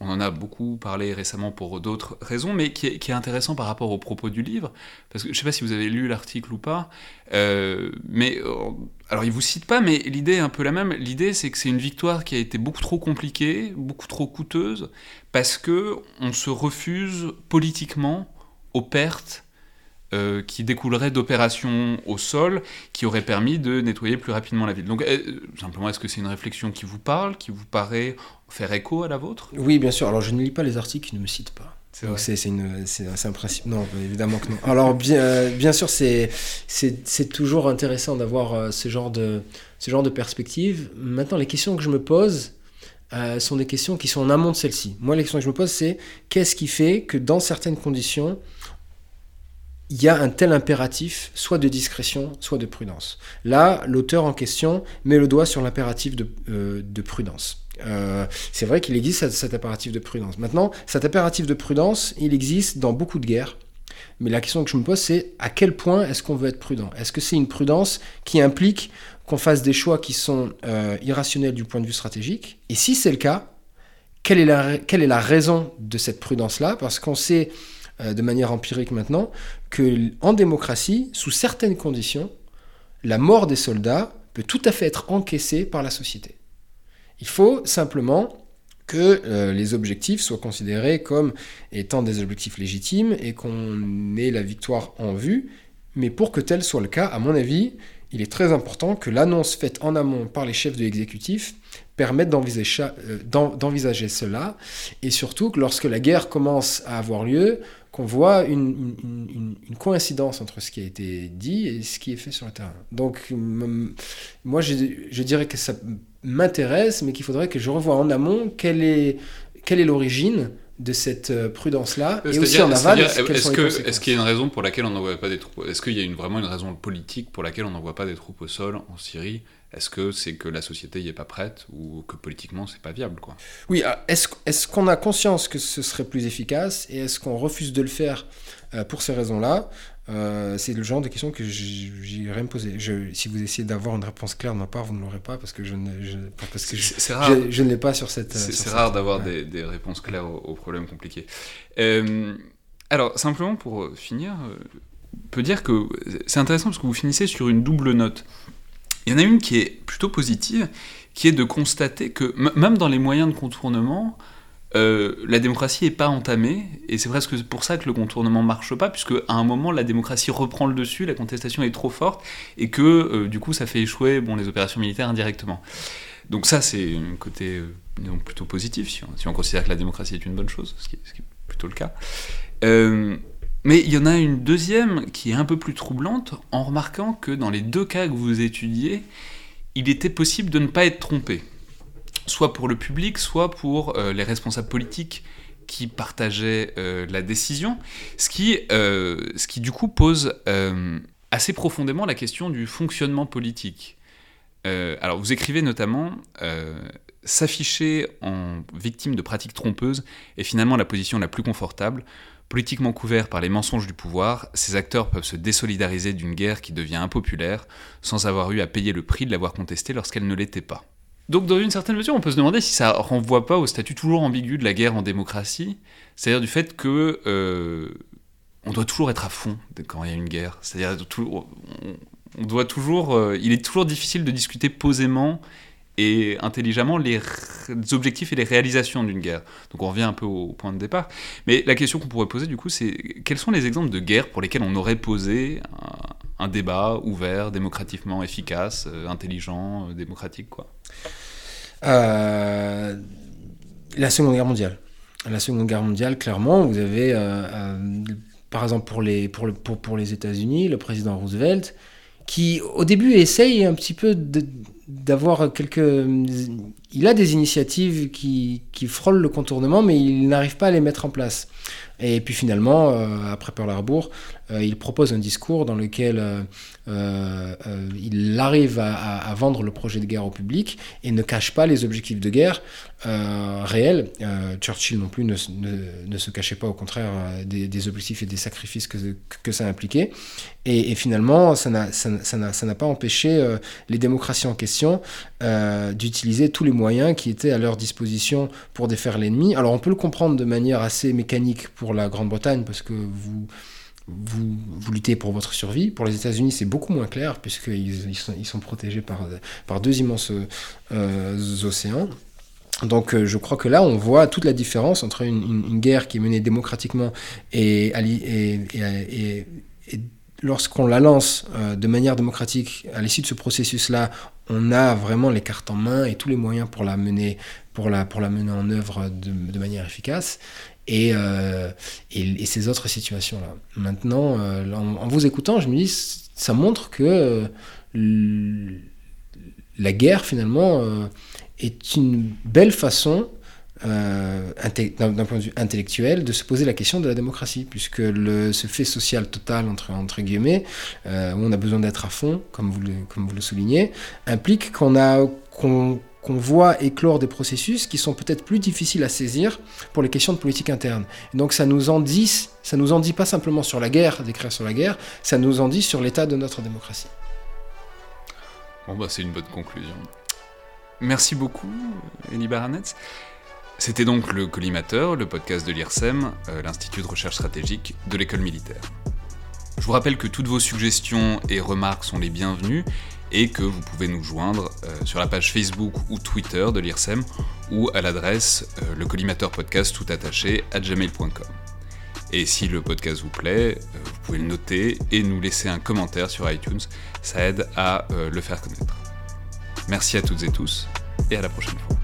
on en a beaucoup parlé récemment pour d'autres raisons, mais qui est, intéressant par rapport aux propos du livre, parce que je ne sais pas si vous avez lu l'article ou pas, euh, mais euh, alors il vous cite pas, mais l'idée est un peu la même. L'idée c'est que c'est une victoire qui a été beaucoup trop compliquée, beaucoup trop coûteuse, parce que on se refuse politiquement aux pertes euh, qui découlerait d'opérations au sol qui auraient permis de nettoyer plus rapidement la ville. Donc, euh, simplement, est-ce que c'est une réflexion qui vous parle, qui vous paraît faire écho à la vôtre? Oui, bien sûr. Alors, je ne lis pas les articles qui ne me citent pas. C'est un principe. Non, évidemment que non. Alors, bien, euh, bien sûr, c'est toujours intéressant d'avoir ce, genre de, ce genre de perspective. Maintenant, les questions que je me pose, sont des questions qui sont en amont de celle-ci. Moi, les questions que je me pose, c'est qu'est-ce qui fait que dans certaines conditions, il y a un tel impératif, soit de discrétion, soit de prudence. Là, l'auteur en question met le doigt sur l'impératif de, euh, prudence. Euh, c'est vrai qu'il existe cet, impératif de prudence. Maintenant, cet impératif de prudence, il existe dans beaucoup de guerres. Mais la question que je me pose, c'est à quel point est-ce qu'on veut être prudent? Est-ce que c'est une prudence qui implique qu'on fasse des choix qui sont euh, irrationnels du point de vue stratégique? Et si c'est le cas, quelle est la, raison de cette prudence-là? Parce qu'on sait de manière empirique maintenant, que en démocratie, sous certaines conditions, la mort des soldats peut tout à fait être encaissée par la société. Il faut simplement que euh, les objectifs soient considérés comme étant des objectifs légitimes et qu'on ait la victoire en vue. Mais pour que tel soit le cas, à mon avis, il est très important que l'annonce faite en amont par les chefs de l'exécutif permette euh, d'envisager cela, et surtout que lorsque la guerre commence à avoir lieu, qu'on voit une, coïncidence entre ce qui a été dit et ce qui est fait sur le terrain. Donc, moi, je, dirais que ça m'intéresse, mais qu'il faudrait que je revoie en amont quelle est quelle est l'origine de cette euh, prudence-là et aussi en aval. Est-ce qu'il est y a une raison pour laquelle on n'envoie pas des troupes Est-ce qu'il y a une, vraiment une raison politique pour laquelle on n'envoie pas des troupes au sol en Syrie? Est-ce que c'est que la société n'y est pas prête ou que politiquement c'est pas viable quoi? Oui, ah, est-ce qu'on a conscience que ce serait plus efficace et est-ce qu'on refuse de le faire euh, pour ces raisons-là? Euh, C'est le genre de questions que j'irais me poser. si vous essayez d'avoir une réponse claire de ma part, vous ne l'aurez pas parce que je ne, parce que je, ne l'ai pas sur cette. C'est rare d'avoir des, des, réponses claires aux, problèmes compliqués. Euh, alors simplement pour finir, on peut dire que c'est intéressant parce que vous finissez sur une double note. Il y en a une qui est plutôt positive, qui est de constater que même dans les moyens de contournement, euh, la démocratie n'est pas entamée, et c'est presque pour ça que le contournement marche pas, puisque à un moment la démocratie reprend le dessus, la contestation est trop forte, et que euh, du coup ça fait échouer bon, les opérations militaires indirectement. Donc ça c'est un côté euh, plutôt positif, si on, considère que la démocratie est une bonne chose, ce qui est, plutôt le cas. Mais il y en a une deuxième qui est un peu plus troublante en remarquant que dans les deux cas que vous étudiez, il était possible de ne pas être trompé. Soit pour le public, soit pour euh, les responsables politiques qui partageaient euh, la décision, ce qui, euh, ce qui du coup pose assez profondément la question du fonctionnement politique. alors vous écrivez notamment S'afficher en victime de pratiques trompeuses est finalement la position la plus confortable Politiquement couverts par les mensonges du pouvoir, ces acteurs peuvent se désolidariser d'une guerre qui devient impopulaire sans avoir eu à payer le prix de l'avoir contestée lorsqu'elle ne l'était pas. Donc dans une certaine mesure, on peut se demander si ça renvoie pas au statut toujours ambigu de la guerre en démocratie, c'est-à-dire du fait que euh, on doit toujours être à fond quand il y a une guerre. C'est-à-dire on doit toujours, euh, il est toujours difficile de discuter posément et intelligemment les, objectifs et les réalisations d'une guerre. Donc on revient un peu au point de départ. Mais la question qu'on pourrait poser du coup, c'est quels sont les exemples de guerres pour lesquelles on aurait posé un, débat ouvert, démocratiquement efficace, euh, intelligent, euh, démocratique quoi? Euh, La Seconde Guerre mondiale. La Seconde Guerre mondiale, clairement, vous avez, par exemple pour les, pour, pour, pour les États-Unis, le président Roosevelt, qui au début essaye un petit peu d'avoir quelques... Il a des initiatives qui, qui frôlent le contournement, mais il n'arrive pas à les mettre en place. Et puis finalement, euh, après Pearl Harbor, euh, il propose un discours dans lequel euh, il arrive à, vendre le projet de guerre au public et ne cache pas les objectifs de guerre réels. Churchill non plus ne, ne, se cachait pas, au contraire, des, objectifs et des sacrifices que, que ça impliquait. Et, finalement, ça n'a pas empêché les démocraties en question d'utiliser tous les moyens qui étaient à leur disposition pour défaire l'ennemi. Alors on peut le comprendre de manière assez mécanique pour la Grande-Bretagne parce que vous, vous, luttez pour votre survie. Pour les États-Unis, c'est beaucoup moins clair puisqu'ils ils sont, protégés par, par deux immenses euh, océans. Donc euh, je crois que là, on voit toute la différence entre une, guerre qui est menée démocratiquement et, lorsqu'on la lance euh, de manière démocratique à l'issue de ce processus-là, on a vraiment les cartes en main et tous les moyens pour la mener, pour la, pour la mener en œuvre de manière efficace et, euh, et, ces autres situations-là. Maintenant, euh, en, vous écoutant, je me dis, ça montre que euh, la guerre, finalement, est une belle façon, d'un point de vue intellectuel, de se poser la question de la démocratie, puisque ce fait social total, entre, guillemets, où on a besoin d'être à fond, comme vous le, soulignez, implique qu'on a... qu'on voit éclore des processus qui sont peut-être plus difficiles à saisir pour les questions de politique interne. donc ça nous en dit, ça nous en dit pas simplement sur la guerre, d'écrire sur la guerre, ça nous en dit sur l'état de notre démocratie. Bon bah c'est une bonne conclusion. Merci beaucoup, Elie Baranetz. C'était donc le Collimateur, le podcast de l'IRSEM, euh, l'Institut de recherche stratégique de l'école militaire. Je vous rappelle que toutes vos suggestions et remarques sont les bienvenues et que vous pouvez nous joindre euh, sur la page Facebook ou Twitter de l'IRSEM ou à l'adresse euh, le collimateur podcast tout attaché à gmail.com. Et si le podcast vous plaît, euh, vous pouvez le noter et nous laisser un commentaire sur iTunes, ça aide à le faire connaître. Merci à toutes et tous et à la prochaine fois.